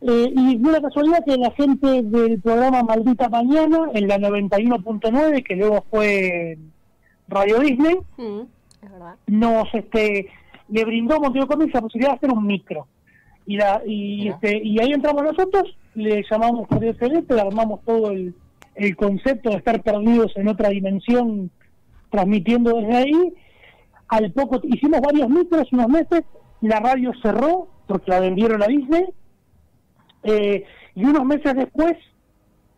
Eh, y la casualidad que la gente del programa Maldita Mañana, en la 91.9, que luego fue Radio Disney, Mm, es nos este le brindó a Montevideo Comics la posibilidad de hacer un micro y la y este y ahí entramos nosotros le llamamos Perdido Celeste le armamos todo el, el concepto de estar perdidos en otra dimensión transmitiendo desde ahí al poco hicimos varios micros unos meses la radio cerró porque la vendieron a Disney eh, y unos meses después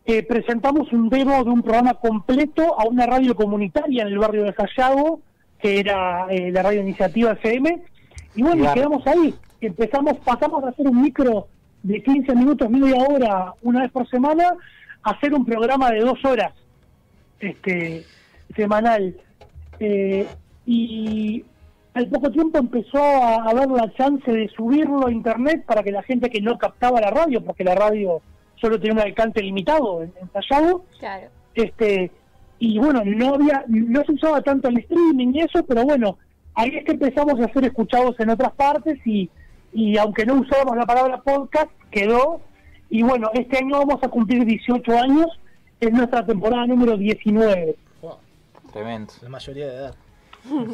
eh, presentamos un demo de un programa completo a una radio comunitaria en el barrio de Sayago, que era eh, la radio iniciativa FM, y bueno, y Claro. quedamos ahí. Empezamos, pasamos a hacer un micro de 15 minutos, media hora, una vez por semana, hacer un programa de dos horas este semanal. Eh, y al poco tiempo empezó a, dar la chance de subirlo a internet para que la gente que no captaba la radio, porque la radio solo tenía un alcance limitado en, en Sayago, Claro. este y bueno no había no se usaba tanto el streaming y eso pero bueno ahí es que empezamos a ser escuchados en otras partes y y aunque no usábamos la palabra podcast quedó y bueno este año vamos a cumplir 18 años es nuestra temporada número 19 Tremendo. La mayoría de edad.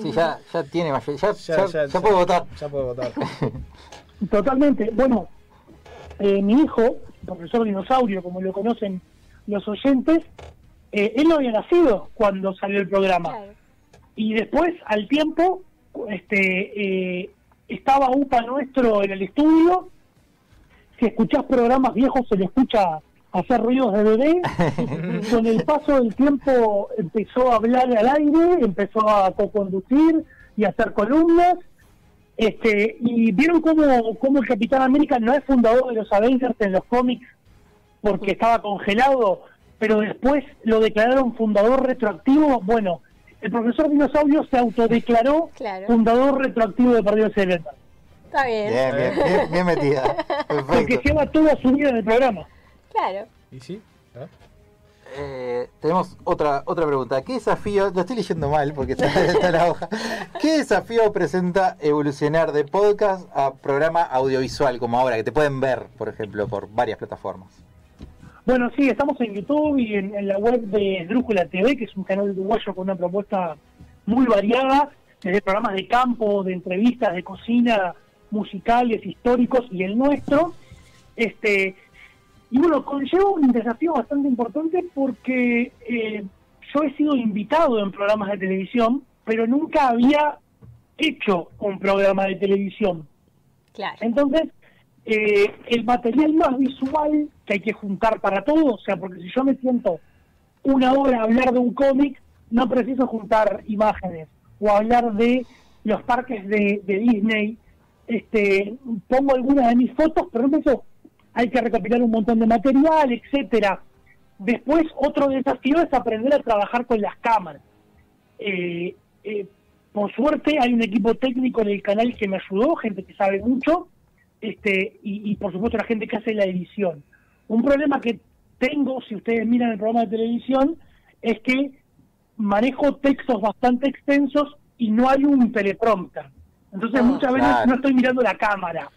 Sí, ya, ya tiene mayoría. Ya, Ya, ya, ya, ya ya. puede votar. Ya puedo votar. *laughs* totalmente bueno eh, mi hijo profesor dinosaurio como lo conocen los oyentes eh, él no había nacido cuando salió el programa Claro. y después al tiempo este eh, estaba UPA nuestro en el estudio. Si escuchás programas viejos se le escucha hacer ruidos de bebé. *laughs* Con el paso del tiempo empezó a hablar al aire empezó a co-conducir y a hacer columnas. Este y vieron cómo, cómo el Capitán América no es fundador de los Avengers en los cómics porque estaba congelado, pero después lo declararon fundador retroactivo. Bueno, el profesor Dinosaurio se autodeclaró Claro. fundador retroactivo de Partido Secreto, Está bien. Bien, bien, bien, bien metida. *laughs* porque Perfecto. lleva toda su vida en el programa. Claro. ¿Y sí? ¿Ah? Eh, tenemos otra otra pregunta. ¿Qué desafío, lo estoy leyendo mal porque está, está en la hoja, *laughs* ¿qué desafío presenta evolucionar de podcast a programa audiovisual como ahora, que te pueden ver, por ejemplo, por varias plataformas? Bueno, sí, estamos en YouTube y en, en la web de Drújula TV, que es un canal uruguayo con una propuesta muy variada, desde programas de campo, de entrevistas, de cocina, musicales, históricos y el nuestro. Este, y bueno, conlleva un desafío bastante importante porque eh, yo he sido invitado en programas de televisión, pero nunca había hecho un programa de televisión. Claro. Entonces, eh, el material más visual que hay que juntar para todo, o sea, porque si yo me siento una hora a hablar de un cómic, no preciso juntar imágenes o hablar de los parques de, Disney. Este, pongo algunas de mis fotos, pero no eso hay que recopilar un montón de material, etcétera. Después, otro desafío es aprender a trabajar con las cámaras. Eh, eh, por suerte, hay un equipo técnico en el canal que me ayudó, gente que sabe mucho, este, y, y, por supuesto la gente que hace la edición. Un problema que tengo, si ustedes miran el programa de televisión, es que manejo textos bastante extensos y no hay un teleprompter. Entonces Oh, muchas veces claro. no estoy mirando la cámara.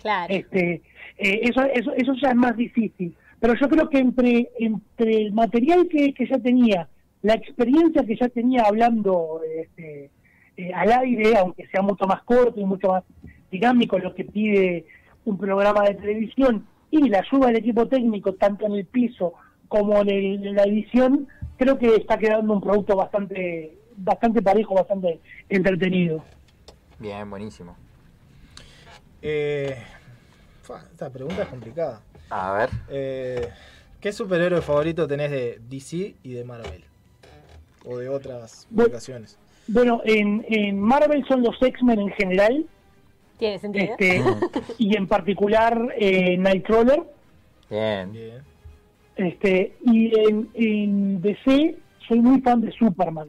Claro. Este, eh, eso, eso, eso ya es más difícil. Pero yo creo que entre, entre el material que, que ya tenía, la experiencia que ya tenía hablando este, eh, al aire, aunque sea mucho más corto y mucho más dinámico lo que pide un programa de televisión, y la ayuda del equipo técnico, tanto en el piso como en, el- en la edición, creo que está quedando un producto bastante bastante parejo, bastante entretenido. Bien, buenísimo. Eh, esta pregunta es complicada. A ver. Eh, ¿Qué superhéroe favorito tenés de DC y de Marvel? O de otras Bu- publicaciones. Bueno, en, en Marvel son los X-Men en general, Tiene sentido. este, *laughs* y en particular eh, Nightcrawler. Bien. Bien. Este, y en, en DC soy muy fan de Superman.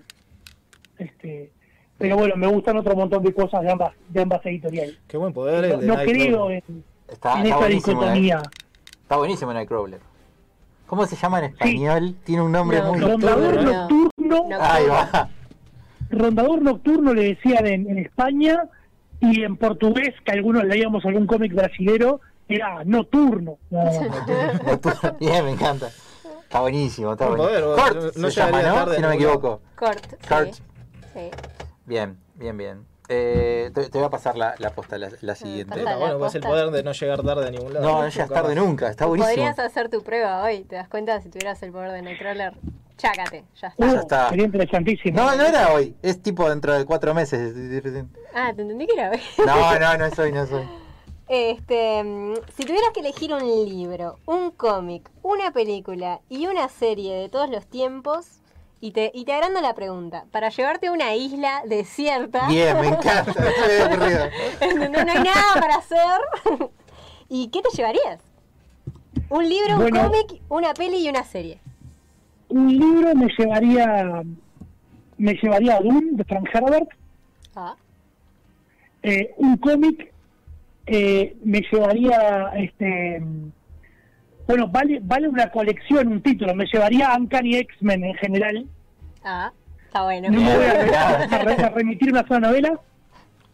Este, pero bueno, me gustan otro montón de cosas de ambas, de ambas editoriales. Qué buen poder el No, de no Nightcrawler. creo en, Está, en está esa buenísimo. dicotomía. eh. Está buenísimo Nightcrawler. ¿Cómo se llama en español? Tiene un nombre No, muy... Rondador No. nocturno, No. Ahí va. rondador nocturno le decían en, en España y en portugués, que algunos leíamos algún cómic brasilero, era nocturno. más. *laughs* Bien, me encanta. Está buenísimo, está Buen buenísimo. poder, Kurt no se llama, ¿no? tarde Si no me equivoco. Sí. Sí. Bien, bien, bien. Eh, te, te voy a pasar la, la posta, la, la siguiente. Está bueno, pues el poder de no llegar tarde a ningún lado. No, no llegas tarde nunca, está buenísimo. Podrías hacer tu prueba hoy. ¿Te das cuenta? Si tuvieras el poder de Nightcrawler, chácate. Ya está. Uh, Ya está. Sería interesantísimo. No, no era hoy, es tipo dentro de cuatro meses. Ah, te entendí que era hoy. No, no, no es hoy, no es hoy. *laughs* Este, si tuvieras que elegir un libro, un cómic, una película y una serie de todos los tiempos, y te, y te agrando la pregunta, para llevarte a una isla desierta, Bien, me encanta, no *laughs* no hay nada para hacer, *laughs* ¿y qué te llevarías? Un libro, un cómic, una peli y una serie. Un libro me llevaría me llevaría a Dune de Frank Herbert. Ah, Eh, un cómic eh, me llevaría este bueno vale vale una colección un título me llevaría a Uncanny X-Men en general ah, está bueno. no me voy a, *laughs* a re- a remitir una sola novela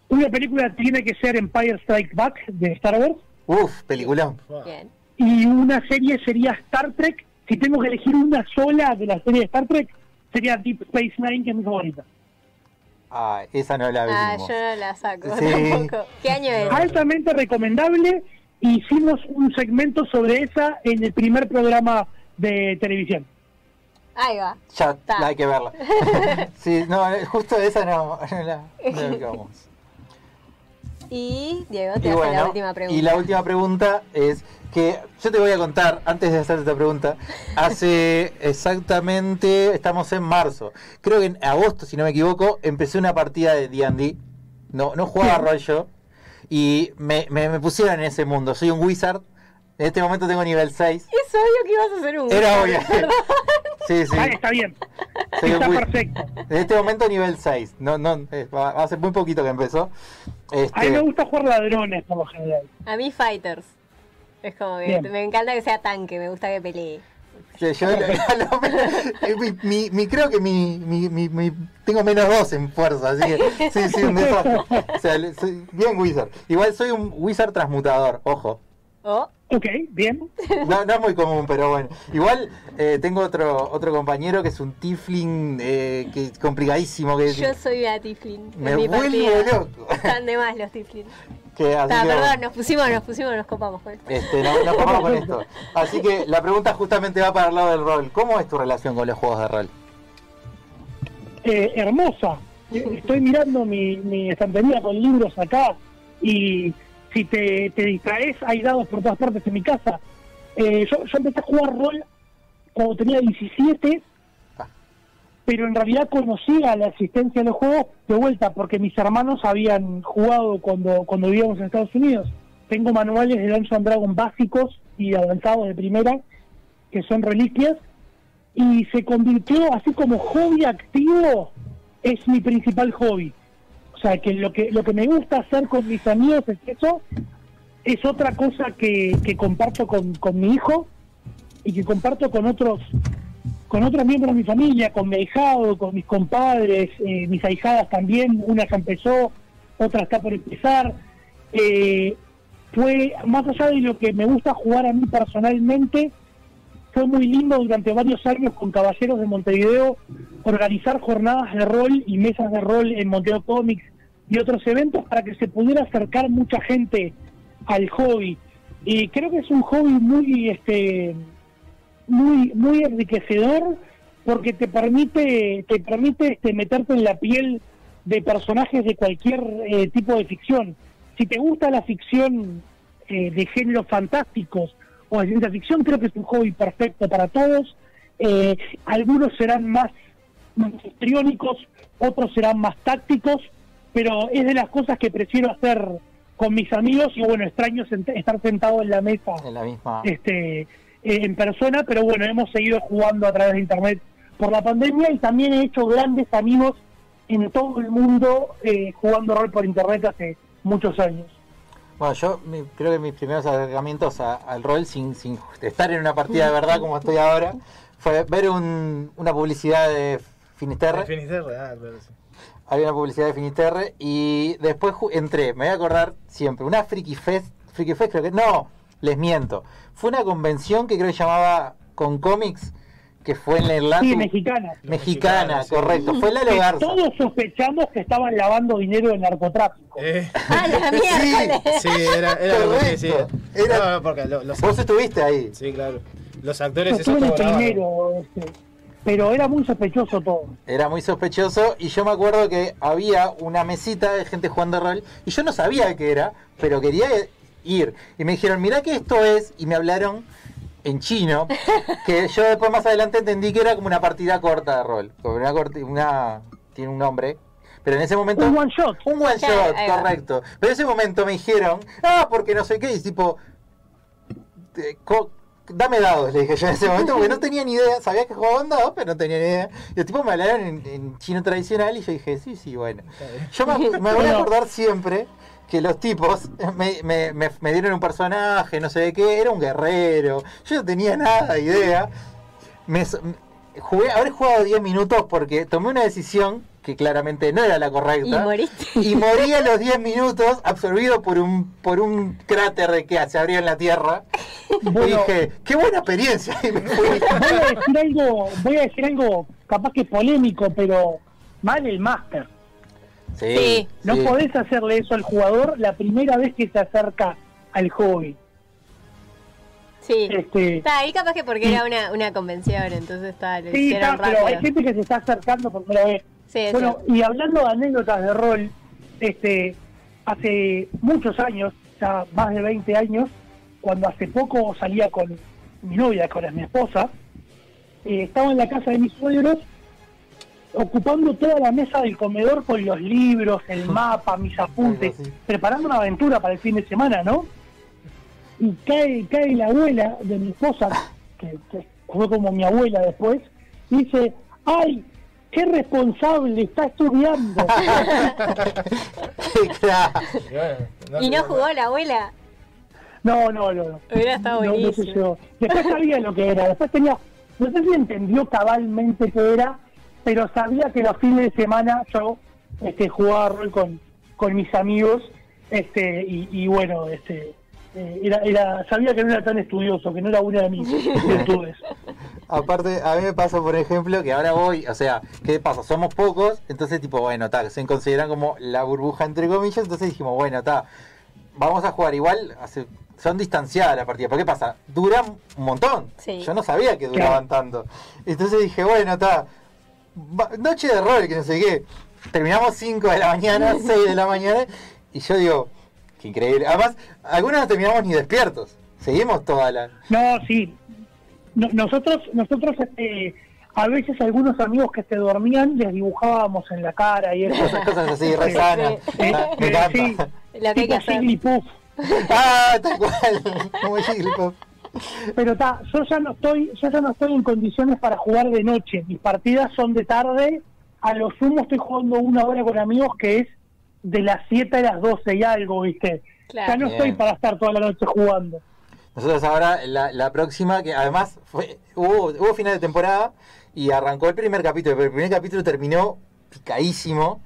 una película tiene que ser Empire Strikes Back de Star Wars Uf, peliculón. Bien. y una serie sería Star Trek si tengo que elegir una sola de la serie de Star Trek sería Deep Space Nine que es mi favorita Ah, esa no la Ah, vimos. yo no la saco Sí. tampoco. ¿Qué año es? altamente recomendable hicimos un segmento sobre esa en el primer programa de televisión Ahí va. Ya, Está. la hay que verla. *laughs* sí, no, justo esa no, *laughs* no la, no la. Y Diego, te Y hace la bueno, última pregunta. y la última pregunta es que yo te voy a contar, antes de hacerte esta pregunta, hace *laughs* exactamente, estamos en marzo, creo que en agosto, si no me equivoco, empecé una partida de D&D, no, no jugaba *laughs* rol yo, y me, me, me pusieron en ese mundo, soy un wizard, en este momento tengo nivel 6, Es obvio que ibas a hacer un era wizard. obvio, *laughs* sí, sí, Ah, está bien está perfecto en este momento nivel 6, no, no, eh, va- hace muy poquito que empezó, a mí me este, gusta jugar ladrones por lo general A mí Fighters. Es como que Bien. me encanta que sea tanque, me gusta que pelee. Sí, yo *laughs* lo- mi, mi- mi- creo que mi, mi, mi- mi- tengo menos dos en fuerza, así que sí, sí, un desastre. O sea, le- soy bien wizard. Igual soy un wizard transmutador, ojo. Oh, Ok, bien. No, no es muy común, pero bueno. Igual eh, tengo otro otro compañero que es un tiefling eh, que es complicadísimo. Que, yo soy una Tiflin. en me mi vuelvo partida. loco. Están de más los Tiflin. *laughs* Que así Ta, que, perdón, nos pusimos, nos pusimos, nos copamos con esto. Este, no, no comamos con esto. Así que la pregunta justamente va para el lado del rol. ¿Cómo es tu relación con los juegos de rol? Eh, hermosa. *laughs* Estoy mirando mi, mi estantería con libros acá y si te, te distraes, hay dados por todas partes en mi casa. Eh, yo, yo empecé a jugar rol cuando tenía 17, pero en realidad conocía la existencia de los juegos de vuelta porque mis hermanos habían jugado cuando, cuando vivíamos en Estados Unidos. Tengo manuales de Dungeons and Dragons básicos y avanzados de primera, que son reliquias, y se convirtió así como hobby activo, es mi principal hobby. O sea, que lo que lo que me gusta hacer con mis amigos es eso, es otra cosa que, que comparto con, con mi hijo y que comparto con otros con otros miembros de mi familia, con mi ahijado, con mis compadres, eh, mis ahijadas también, una ya empezó, otra está por empezar. Eh, fue, más allá de lo que me gusta jugar a mí personalmente, fue muy lindo durante varios años con Caballeros de Montevideo organizar jornadas de rol y mesas de rol en Montevideo Comics y otros eventos para que se pudiera acercar mucha gente al hobby. Y creo que es un hobby muy este muy muy enriquecedor porque te permite te permite este, meterte en la piel de personajes de cualquier eh, tipo de ficción. Si te gusta la ficción eh, de géneros fantásticos o de ciencia ficción, creo que es un hobby perfecto para todos. Eh, algunos serán más, histriónicos, otros serán más tácticos, pero es de las cosas que prefiero hacer con mis amigos y bueno, extraño sent- estar sentado en la mesa En la misma. este eh, en persona, pero bueno, hemos seguido jugando a través de internet por la pandemia y también he hecho grandes amigos en todo el mundo eh, jugando rol por internet hace muchos años. Bueno, yo mi- creo que mis primeros acercamientos a- al rol sin, sin estar en una partida de verdad como estoy ahora fue ver un- una publicidad de Finisterre. Finisterre, ah, claro, sí. Había una publicidad de Finisterre y después entré, me voy a acordar siempre, una Freaky Fest, Freaky Fest creo que, no, les miento, fue una convención que creo que llamaba Con Comics, que fue en la Irlanda. Sí, mexicana. Mexicana, correcto, fue en la Que Garza. todos sospechamos que estaban lavando dinero del narcotráfico. Eh, ¡Ah, la miércoles! sí, era, era así, sí. Correcto. Era- No, porque lo- los, Vos estuviste ahí. sí, claro. Los Yo actores estuve en el cobraban. primero, este, pero era muy sospechoso todo. Era muy sospechoso y yo me acuerdo que había una mesita de gente jugando rol y yo no sabía qué era, pero quería ir. Y me dijeron, mirá que esto es, y me hablaron en chino, que yo después más adelante entendí que era como una partida corta de rol. Como una, corti- una tiene un nombre. Pero en ese momento... Un one shot. Un one shot, correcto. Pero en ese momento me dijeron, ah, porque no sé qué, y tipo, eh, co- dame dados, le dije yo en ese momento, porque no tenía ni idea, sabía que jugaban dados, pero no tenía ni idea. Y el tipo me hablaron en, en chino tradicional y yo dije, sí, sí, bueno. Yo me, me voy a acordar siempre que los tipos me, me- me- me dieron un personaje, no sé de qué, era un guerrero, yo no tenía nada de idea. Me, jugué, habré jugado 10 minutos porque tomé una decisión que claramente no era la correcta. Y moriste. Y morí a los 10 minutos absorbido por un por un cráter de que se abrió en la tierra. y dije, qué buena experiencia. Y me fui. Voy a decir algo, voy a decir algo capaz que polémico, pero mal el máster. Sí. No sí. podés hacerle eso al jugador la primera vez que se acerca al hobby. Sí. Este, Está ahí capaz que porque era una, una convención, entonces está, lo sí, hicieron está, pero hay rápido. gente que se está acercando por primera vez. Sí, Bueno, y hablando de anécdotas de rol, este, hace muchos años, ya más de 20 años, cuando hace poco salía con mi novia, con mi esposa, eh, estaba en la casa de mis suegros, ocupando toda la mesa del comedor con los libros, el *laughs* mapa, mis apuntes, preparando una aventura para el fin de semana, ¿no? Y cae, cae la abuela de mi esposa, que, que fue como mi abuela después, y dice, ¡ay! ¡Qué responsable! Está estudiando. *laughs* Y bueno, ¿Y no jugó la abuela? No, no, no. no. Hubiera estado No, no buenísimo. sé yo. Después sabía lo que era. Después tenía. No sé si entendió cabalmente qué era, pero sabía que los fines de semana yo este, jugaba rol con, con mis amigos. este Y, y bueno, este eh, era, era, sabía que no era tan estudioso, que no era una de mis *laughs* virtudes. Aparte, a mí me pasa, por ejemplo, que ahora voy, o sea, ¿qué pasa? Somos pocos, entonces tipo, bueno, tal, se consideran como la burbuja entre comillas, entonces dijimos, bueno, está, vamos a jugar igual, hace- son distanciadas las partidas, pero ¿qué pasa? Duran un montón. Sí. Yo no sabía que duraban tanto. Entonces dije, bueno, está, va- noche de rol, que no sé qué. Terminamos 5 de la mañana, *laughs* 6 de la mañana, y yo digo, qué increíble. Además, algunos no terminamos ni despiertos. Seguimos toda la... No, sí. No- nosotros, nosotros este, a veces algunos amigos que se dormían les dibujábamos en la cara y eso. Esas *laughs* cosas así, re sanas. *laughs* Eh, Ah, Me eh, encanta. sí, Lo que hay que hacer. Ah, tal cual. Como Jigglypuff. Pero está, yo ya no estoy, yo ya no estoy en condiciones para jugar de noche. Mis partidas son de tarde. A lo sumo estoy jugando una hora con amigos que es de las 7 a las 12 y algo, ¿viste? Claro. Ya no Bien. estoy para estar toda la noche jugando. Nosotros ahora, la, la próxima, que además fue, hubo, hubo final de temporada y arrancó el primer capítulo, pero el primer capítulo terminó picadísimo.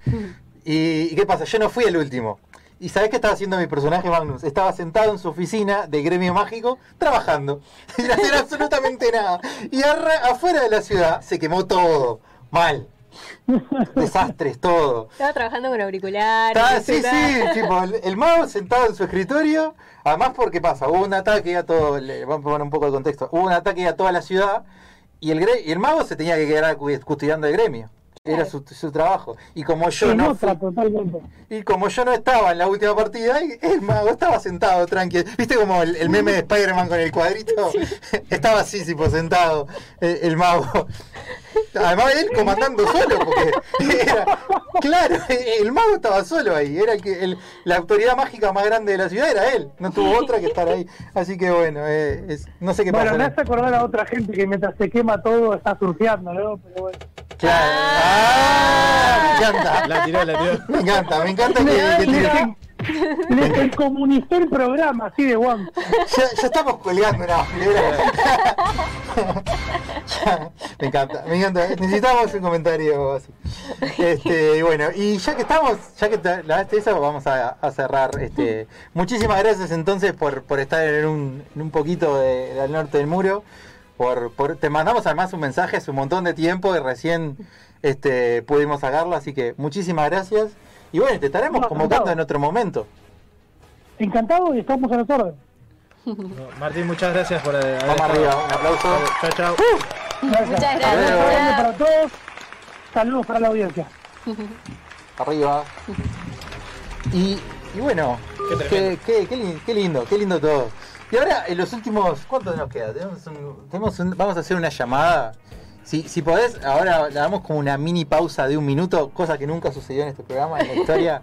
¿Y, y qué pasa? Yo no fui el último. ¿Y sabés qué estaba haciendo mi personaje Magnus? Estaba sentado en su oficina de gremio mágico, trabajando, *laughs* sin hacer absolutamente nada. Y afuera de la ciudad se quemó todo. Mal. Desastres, todo. Estaba trabajando con auriculares. Está, sí, sí, tipo, el, el mago sentado en su escritorio. Además, porque pasa, hubo un ataque a todo, le, vamos a poner un poco de contexto, hubo un ataque a toda la ciudad y el, y el mago se tenía que quedar cu- custodiando el gremio. Era su, su trabajo. Y como yo no otra, fui- totalmente. y como yo no estaba en la última partida, el mago estaba sentado tranquilo. ¿Viste como el, el meme de Spider-Man con el cuadrito? *laughs* *laughs* estaba así, tipo, sentado el, el mago. Además él comandando solo, porque era, claro, el mago estaba solo ahí, era el que el- la autoridad mágica más grande de la ciudad era él, no tuvo otra que estar ahí. Así que bueno, eh, es- no sé qué Bueno, pasa. me hace acordar a otra gente que mientras se quema todo está surfeando, ¿no? Pero bueno. Claro. Ah, me encanta. La tiró, la tiró. Me encanta, me encanta que, que tire- Les descomunizó el programa, así de guam. Ya, ya estamos colgando una Ya, me encanta, me encanta. Necesitamos un comentario así. Este, y bueno, y ya que estamos, ya que te- la vez eso, vamos a, a cerrar. Este, muchísimas gracias entonces por, por estar en un, en un poquito de- del norte del muro. Por, por- te mandamos además un mensaje hace un montón de tiempo y recién este, pudimos sacarlo, así que muchísimas gracias. Y bueno, te estaremos No, convocando encantado. en otro momento. Encantado y estamos a órdenes. No, Martín, muchas gracias por eh, haber Vamos arriba, un aplauso. Chao, chao. Gracias. Muchas Hasta gracias. luego. Un saludo para todos. Saludos para la audiencia. arriba. *laughs* Y, y bueno, Qué qué, qué- qué lindo, qué lindo todo. Y ahora, en los últimos, ¿cuánto nos queda? Tenemos un- tenemos un- vamos a hacer una llamada. Si, si podés, ahora le damos como una mini pausa de un minuto, cosa que nunca sucedió en este programa, en la historia.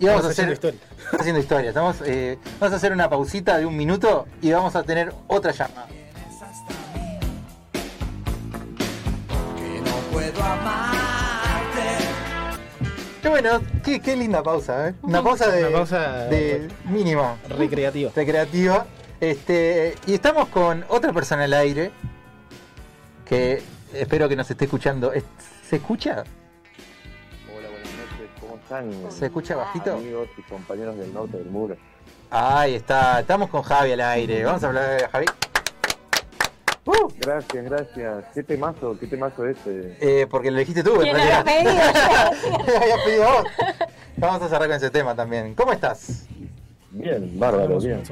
Y vamos a hacer haciendo historia. Estamos haciendo historia. Estamos, eh, vamos a hacer una pausita de un minuto y vamos a tener otra llamada. Qué bueno, qué, qué linda pausa, ¿eh? Una pausa de, Una pausa de mínima, Recreativa. recreativa. Este, y estamos con otra persona al aire que espero que nos esté escuchando. Es- ¿Se escucha? Hola, buenas noches, ¿cómo están? ¿Se escucha bajito? Amigos y compañeros del norte del muro. Ahí está, estamos con Javi al aire. Vamos a hablar de Javi. Uh, Gracias, gracias. ¿Qué temazo, qué temazo este? eh, porque lo dijiste tú, en ¿Quién lo realidad. había pedido? Lo *laughs* habías pedido vos. Vamos a cerrar con ese tema también. ¿Cómo estás? Bien, bárbaro, bien.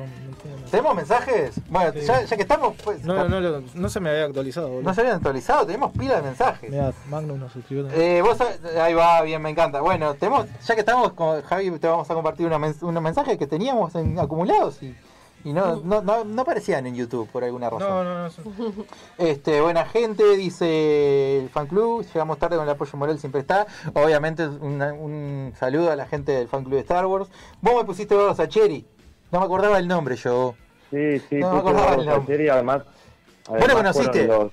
¿Tenemos mensajes? Bueno, Sí. ya, ya que estamos, pues. No, no, no, no se me había actualizado, boludo. no se habían actualizado, tenemos pila de mensajes. Mirá, Magnus nos escribió también. Eh, vos ahí va, bien, me encanta. Bueno, tenemos, ya que estamos con Javi, te vamos a compartir una mens- unos mensajes que teníamos en- acumulados y, y no, no, no, no aparecían en YouTube por alguna razón. No, no, no. *laughs* Este, buena gente, dice el fan club. Llegamos tarde con el apoyo moral, siempre está. Obviamente, una- un saludo a la gente del fan club de Star Wars. Vos me pusiste a Cherry. No me acordaba el nombre yo. Sí, sí, No el nombre. ayer y además... lo además conociste? los-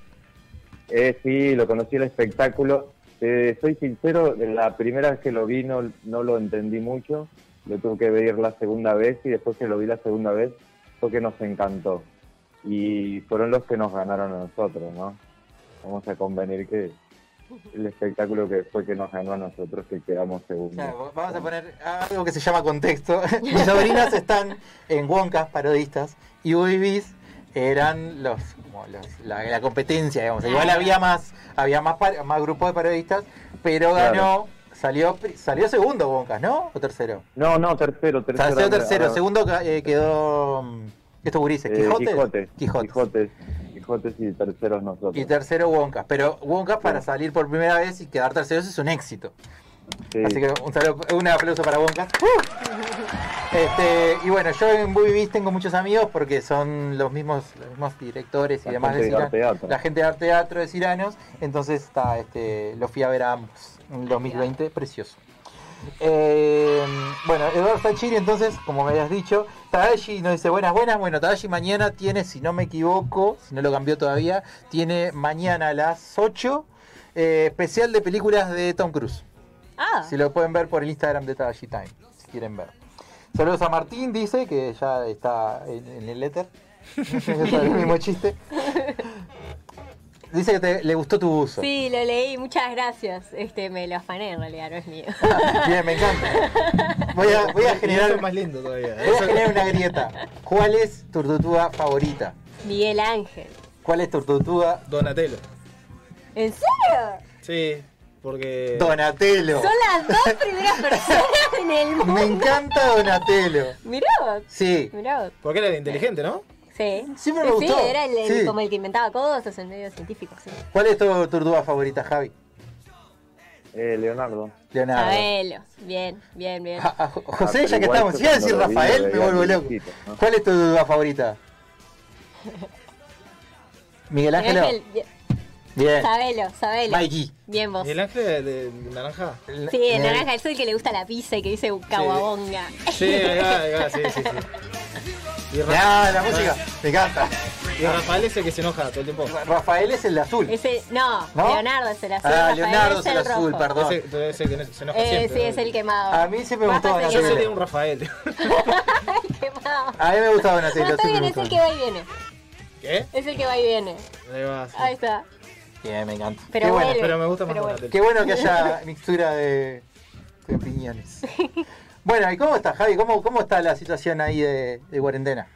Eh, sí, lo conocí el espectáculo. Eh, soy sincero, la primera vez que lo vi no, no lo entendí mucho. Lo tuve que ver la segunda vez y después que lo vi la segunda vez fue que nos encantó. Y fueron los que nos ganaron a nosotros, ¿no? Vamos a convenir que el espectáculo que fue que nos ganó a nosotros, que quedamos segundos. Claro, vamos a poner algo que se llama contexto. *laughs* Mis sobrinas están en Wonkas, parodistas, y Boobies eran los, como los- la, la competencia, digamos. Igual había más, había más, más grupos de parodistas, pero ganó, salió, salió segundo Wonkas, ¿no? ¿O tercero? No, no, tercero, tercero. Salió tercero, segundo eh, quedó mm, estos gurises, eh, Quijote. Quijote, Quijotes. Quijotes, y terceros nosotros. Y tercero Wonkas. Pero Wonkas para salir por primera vez y quedar terceros es un éxito. Sí. Así que un, saludo- un aplauso para Wonkas. Este, y bueno, yo en Movie Beast tengo muchos amigos porque son los mismos, los mismos directores y La demás gente de Cirano. Arte. La gente de Arte Teatro de Ciranos. Entonces está, este, los fui a ver a ambos en 2020, precioso. Eh, bueno, Eduardo Sachiri, entonces, como me habías dicho, Tadashi nos dice buenas, buenas. Bueno, Tadashi mañana tiene, si no me equivoco, si no lo cambió todavía, tiene mañana a las 8 eh, especial de películas de Tom Cruise. Ah, Si lo pueden ver por el Instagram de Tadashi Time, si quieren ver. Saludos a Martín, dice que ya está en, en el letter. *laughs* es el mismo chiste. Dice que te- le gustó tu uso. sí, lo leí, muchas gracias. Este, me lo afané en realidad, no es mío. *laughs* Bien, me encanta. Voy a, voy a Y eso generar, es más lindo todavía. voy a generar una grieta. ¿Cuál es tu tortuga favorita? Miguel Ángel. ¿Cuál es tu tortuga? Donatello. ¿En serio? Sí, porque. Donatello. Son las dos primeras personas en el mundo. Me encanta Donatello. Mirá vos, Sí. mirá vos. Porque era el inteligente, ¿no? Sí. Siempre me Sí, gustó. Sí, era el, el- Sí. como el que inventaba cosas en medio científico, sí. ¿Cuál es tu tortuga favorita, Javi? Eh, Leonardo. Leonardo. Sabelo. Bien, bien, bien. A- a- José, Ah, ya que estamos, si iba a decir Rafael, me vuelvo loco. ¿no? ¿Cuál es tu tortuga favorita? Miguel Ángel. Ángel, bien. Sabelo, sabelo. Mikey. Bien vos. ¿Y el ángel de, de naranja? Sí, el naranja es el que le gusta la pizza y que dice caguabonga. Sí, sí, sí, sí. *laughs* Y, Ra- Ya, la música. Me encanta. y Rafael es el que se enoja todo el tiempo. Rafael es el de azul. Ese, no, ¿No? Leonardo es el azul. Ah, Rafael Leonardo es el rojo. azul, perdón. Ese, ese que se enoja Eh, siempre. sí, es el quemado. A mí siempre me gustó Yo Donatello. sería un Rafael. el *laughs* quemado. A mí me gusta Donatello. No, está siempre bien, me es el que va y viene. ¿Qué? Es el que va y viene. Ahí va, sí. Ahí está. Bien, me encanta. Pero Qué bueno. vuelve. Pero me gusta más Pero bueno. Donatello. Qué bueno que haya mixtura de, de opiniones. *laughs* Bueno, ¿y cómo está, Javi? ¿Cómo, cómo está la situación ahí de, de cuarentena?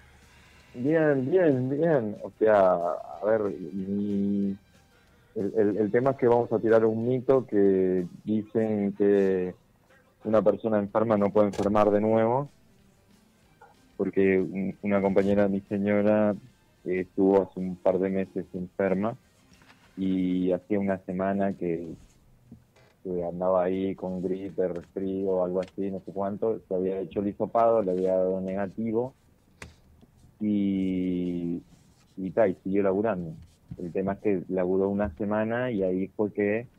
Bien, bien, bien. O sea, a ver, mi- el, tema es que vamos a tirar un mito que dicen que una persona enferma no puede enfermar de nuevo, porque un- una compañera de mi señora estuvo hace un par de meses enferma y hacía una semana que, que andaba ahí con gripe, resfrío o algo así, no sé cuánto, se había hecho el hisopado, le había dado negativo y, y, ta, y siguió laburando. El tema es que laburó una semana y ahí fue que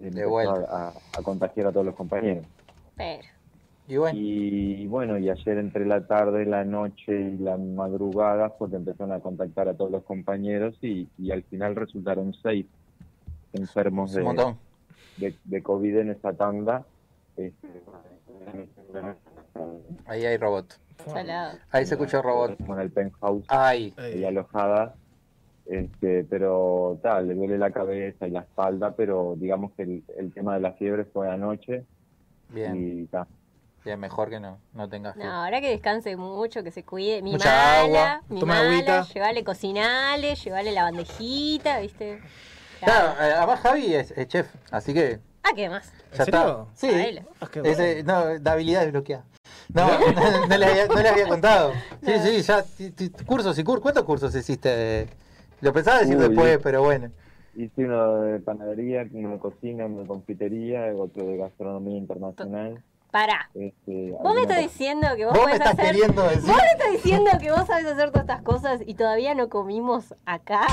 empezó a, a- a contagiar a todos los compañeros. Pero. Y bueno, Y bueno, y ayer entre la tarde, la noche y la madrugada que empezaron a contactar a todos los compañeros y, y al final resultaron seis enfermos de, montón. De, de COVID en esa tanda. Este, Ahí hay robot. Salado. Ahí se escuchó robot. Como en el penthouse. Ahí. ahí alojada, este, pero tal, le duele la cabeza y la espalda, pero digamos que el, el tema de la fiebre fue anoche Bien. y ta. Bien, mejor que no, no tengas No, fiebre. ahora que descanse mucho, que se cuide. Mi Mucha mala, agua, mi toma mala, agüita. llevale cocinale, llevale la bandejita, ¿viste? Claro, eh, además Javi es, es chef, así que Ah, ¿qué más? ya está. Sí. Ah, ese, no, da habilidad desbloqueada. No, *laughs* no, no le había, no le había contado. Sí, sí, ya, cursos y cursos. ¿Cuántos cursos hiciste? Lo pensaba decir Uy, después, yo- pero bueno. Hice uno de panadería, uno de cocina, uno de confitería, otro de gastronomía internacional. Pará. Este, Vos me estás diciendo que vos, Vos me podés estás hacer... queriendo decir. Vos me estás diciendo que vos sabés hacer todas estas cosas y todavía no comimos acá.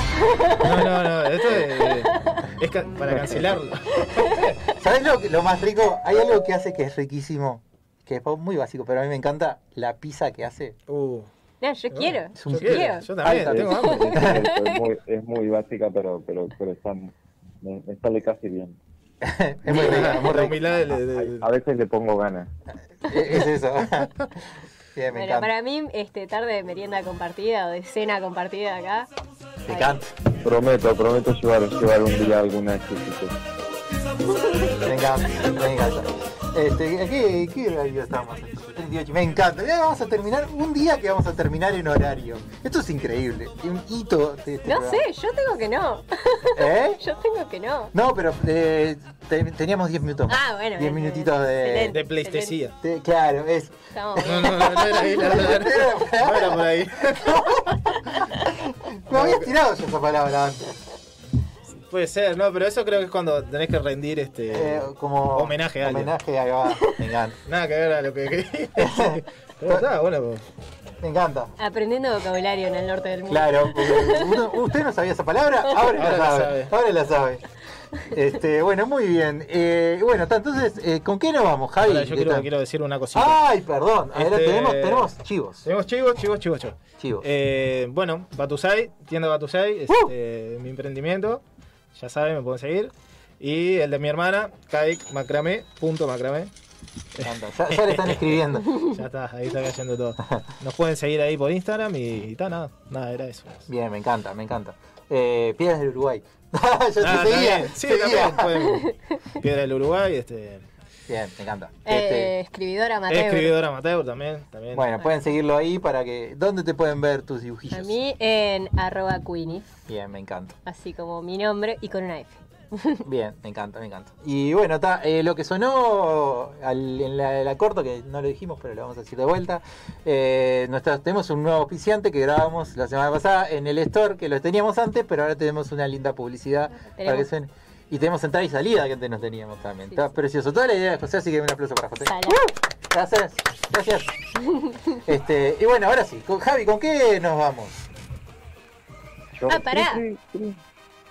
No, no, no. *laughs* Esto ca- para cancelarlo. *laughs* ¿Sabes lo, que- lo más rico? Hay algo que hace que es riquísimo, que es muy básico, pero a mí me encanta la pizza que hace. Uh, No, yo quiero. Es un yo, quiero. quiero, yo también, tengo hambre. Es, muy, es muy básica, pero, pero, pero está, me, me sale casi bien. *laughs* es muy rico, es muy de- A veces le pongo ganas. Es eso. *laughs* Bien, me Bueno, encanta. para mí, este, tarde de merienda compartida o de cena compartida acá. Me encanta. Prometo, prometo llevar, llevar un día alguna exquisitez. Me encanta, me encanta. Este, ¿qué, ¿Qué horario estamos? 38. Me encanta. Ya vamos a terminar un día que vamos a terminar en horario. Esto es increíble. Un hito de este No programa. sé, yo tengo que no. ¿Eh? Yo tengo que no. No, pero eh, te- teníamos 10 minutos más. Ah, bueno, 10 bien, minutitos de. Excelente, De pleistesía. de- claro, es. Estamos No, no, no, no era ahí, no, no, no, no era por ahí. Me habías tirado yo esa palabra antes. Puede ser, no, pero eso creo que es cuando tenés que rendir este Eh, como. homenaje a alguien. Homenaje. *laughs* Me encanta. Nada que ver a lo que. *laughs* Pero está, bueno, pues. Me encanta. aprendiendo vocabulario en el norte del mundo. Claro, porque uno- usted no sabía esa palabra, ahora, Ahora la la sabe. sabe. Ahora la sabe. Este, bueno, muy bien. Eh, bueno, entonces, eh, ¿con qué nos vamos, Javi? Yo quiero, decir una cosita. Ay, perdón. Ahora Este- tenemos, tenemos chivos. Tenemos chivos, chivos, chivos, chivos. Chivos. Eh, bueno, Batusai, tienda Batusai, es Uh. este, mi emprendimiento. Ya saben, me pueden seguir. Y el de mi hermana, Kaik Macramé, punto macramé. Me encanta. Ya, ya le están escribiendo. *laughs* Ya está, ahí está cayendo todo. Nos pueden seguir ahí por Instagram y, y ta, nada, nada, era eso. Bien, me encanta, me encanta. Eh, Piedras del Uruguay. *laughs* ya Ah, te seguía. también, sí, seguía. también pueden. *laughs* Piedra del Uruguay, este. Bien, me encanta. Eh, Este, escribidora amateur. Escribidora amateur también. también. bueno, pueden seguirlo ahí para que. ¿Dónde te pueden ver tus A dibujillos? mí en arroba Queenie, Bien, me encanta. así como mi nombre y con una F. *laughs* Bien, me encanta, me encanta. Y bueno, está, eh, lo que sonó al- en la, la corto, que no lo dijimos, pero lo vamos a decir de vuelta. eh, nuestra- tenemos un nuevo auspiciante que grabamos la semana pasada en el store, que lo teníamos antes, pero ahora tenemos una linda publicidad para que suene. Y tenemos entrada y salida que antes no teníamos también. Está precioso. Toda la idea de José, así que un aplauso para José. Salado. Gracias, gracias. *laughs* Este, y bueno, ahora sí, con Javi, ¿con qué nos vamos? Yo- Ah, pará. Sí.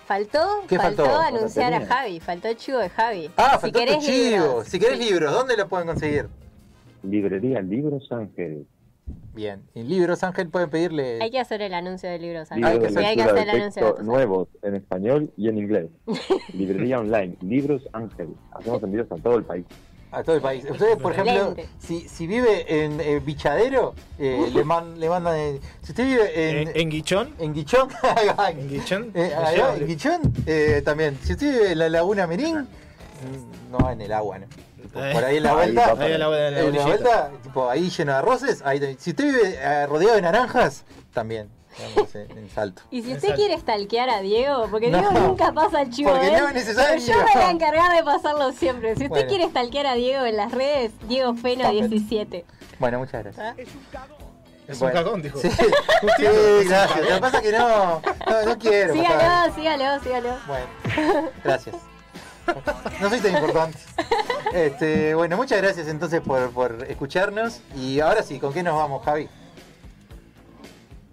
Faltó, ¿Qué faltó? anunciar a. Javi, faltó el chivo de Javi. Ah, si faltó tu querés chivo. libros. Si querés Sí. libros, ¿dónde lo pueden conseguir? Librería Libros Ángeles. Bien, en Libros Ángel pueden pedirle. Hay que hacer el anuncio de libros. Hay Libros que de hacer- hay que hacer el anuncio de nuevos en español y en inglés. *laughs* Librería online, Libros Ángel. Hacemos envíos a todo el país. A todo el país. Ustedes, por ejemplo, si, si vive en eh, Bichadero, eh, le, man- le mandan. eh, si usted vive en, Guichón. en Guichón, En Guichón. *laughs* eh, en Guichón, eh, también. Si usted vive en la Laguna Merín, mm, no en el agua, ¿no? Eh, Por ahí en la vuelta. Ahí en la, vuelta, tipo ahí lleno de arroces. Ahí también. Si usted vive eh, rodeado de naranjas, también. Digamos, en, en salto. Y si usted quiere stalkear a Diego, porque No. Diego nunca pasa el chivo Porque necesario. pero yo me voy a encargar de pasarlo siempre. Si usted Bueno. quiere stalkear a Diego en las redes, Diego Feno Perfecto. 17. Bueno, muchas gracias. ¿Ah? Es Bueno. un cagón, dijo. Sí, *laughs* *laughs* sí, gracias. Lo que pasa es que no, no, no quiero. pasar. Sígalo, sígalo, sígalo. Bueno, gracias. No soy tan importante. Este, bueno, muchas gracias entonces por, por escucharnos. Y ahora sí, ¿con qué nos vamos, Javi?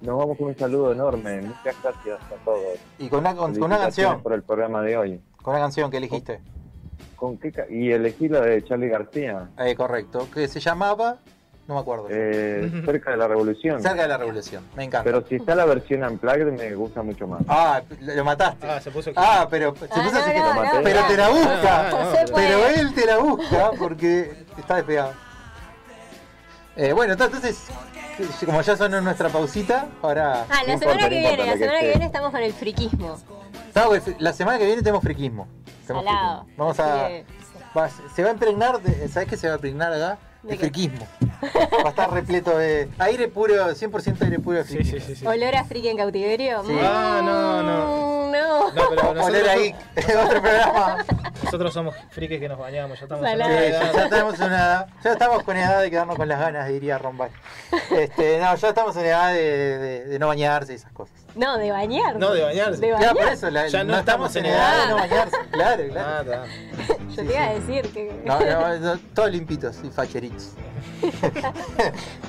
Nos vamos con un saludo enorme. Muchas gracias a todos. Y con una, con, con una canción. por el programa de hoy. Con una canción que elegiste. ¿Con qué ca- y elegí la de Charlie García, Eh, correcto. Que se llamaba. No me acuerdo. eh, cerca de la revolución. Cerca de la revolución. Me encanta. Pero si está la versión unplugged me gusta mucho más. Ah, lo mataste. Ah, se puso. Ah, pero se Ah, puso no, así que no, lo maté. Pero te la busca. Ah, no, No se no, puede. Pero él te la busca porque está despegado. Eh, bueno, entonces, como ya sonó nuestra pausita, ahora. Ah, la semana que no viene, importa, la semana que viene estamos con el friquismo. Pues, la semana que viene tenemos friquismo. Tenemos Salado. friquismo. Vamos a. Sí. va- se va a impregnar, ¿sabes qué se va a impregnar acá? ¿De friquismo. Va a estar repleto de. Aire puro, 100% aire puro de Sí, friquismo. sí, sí. sí. ¿Olor a friki en cautiverio? Sí. Ah, no, no. No. No, pero nosotros, Poner ahí *laughs* otro programa. nosotros somos frikis que nos bañamos, ya estamos en Salado. Sí, una ya, edad. ya tenemos una edad, ya estamos con edad de quedarnos con las ganas, diría Rombay. Este, no, ya estamos en edad de, de- de no bañarse y esas cosas. No, de bañar. No, de bañarse. De bañar. por eso la- Ya no estamos en edad de no edad. bañarse. Claro, claro. Ah, está. *laughs* Yo te iba a decir que. No, no, no, todos limpitos y facheritos. *laughs*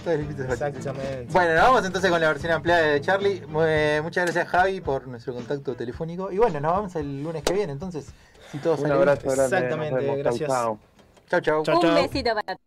todos limpitos y facheritos. Exactamente. Bueno, nos vamos entonces con la versión ampliada de Charlie. Mu- eh, muchas gracias Javi por nuestro contacto telefónico. Y bueno, nos vamos el lunes que viene entonces. Si todo Un sale bien. abrazo grande. Exactamente, gracias. chau. Chau, chau. Chau, Un besito para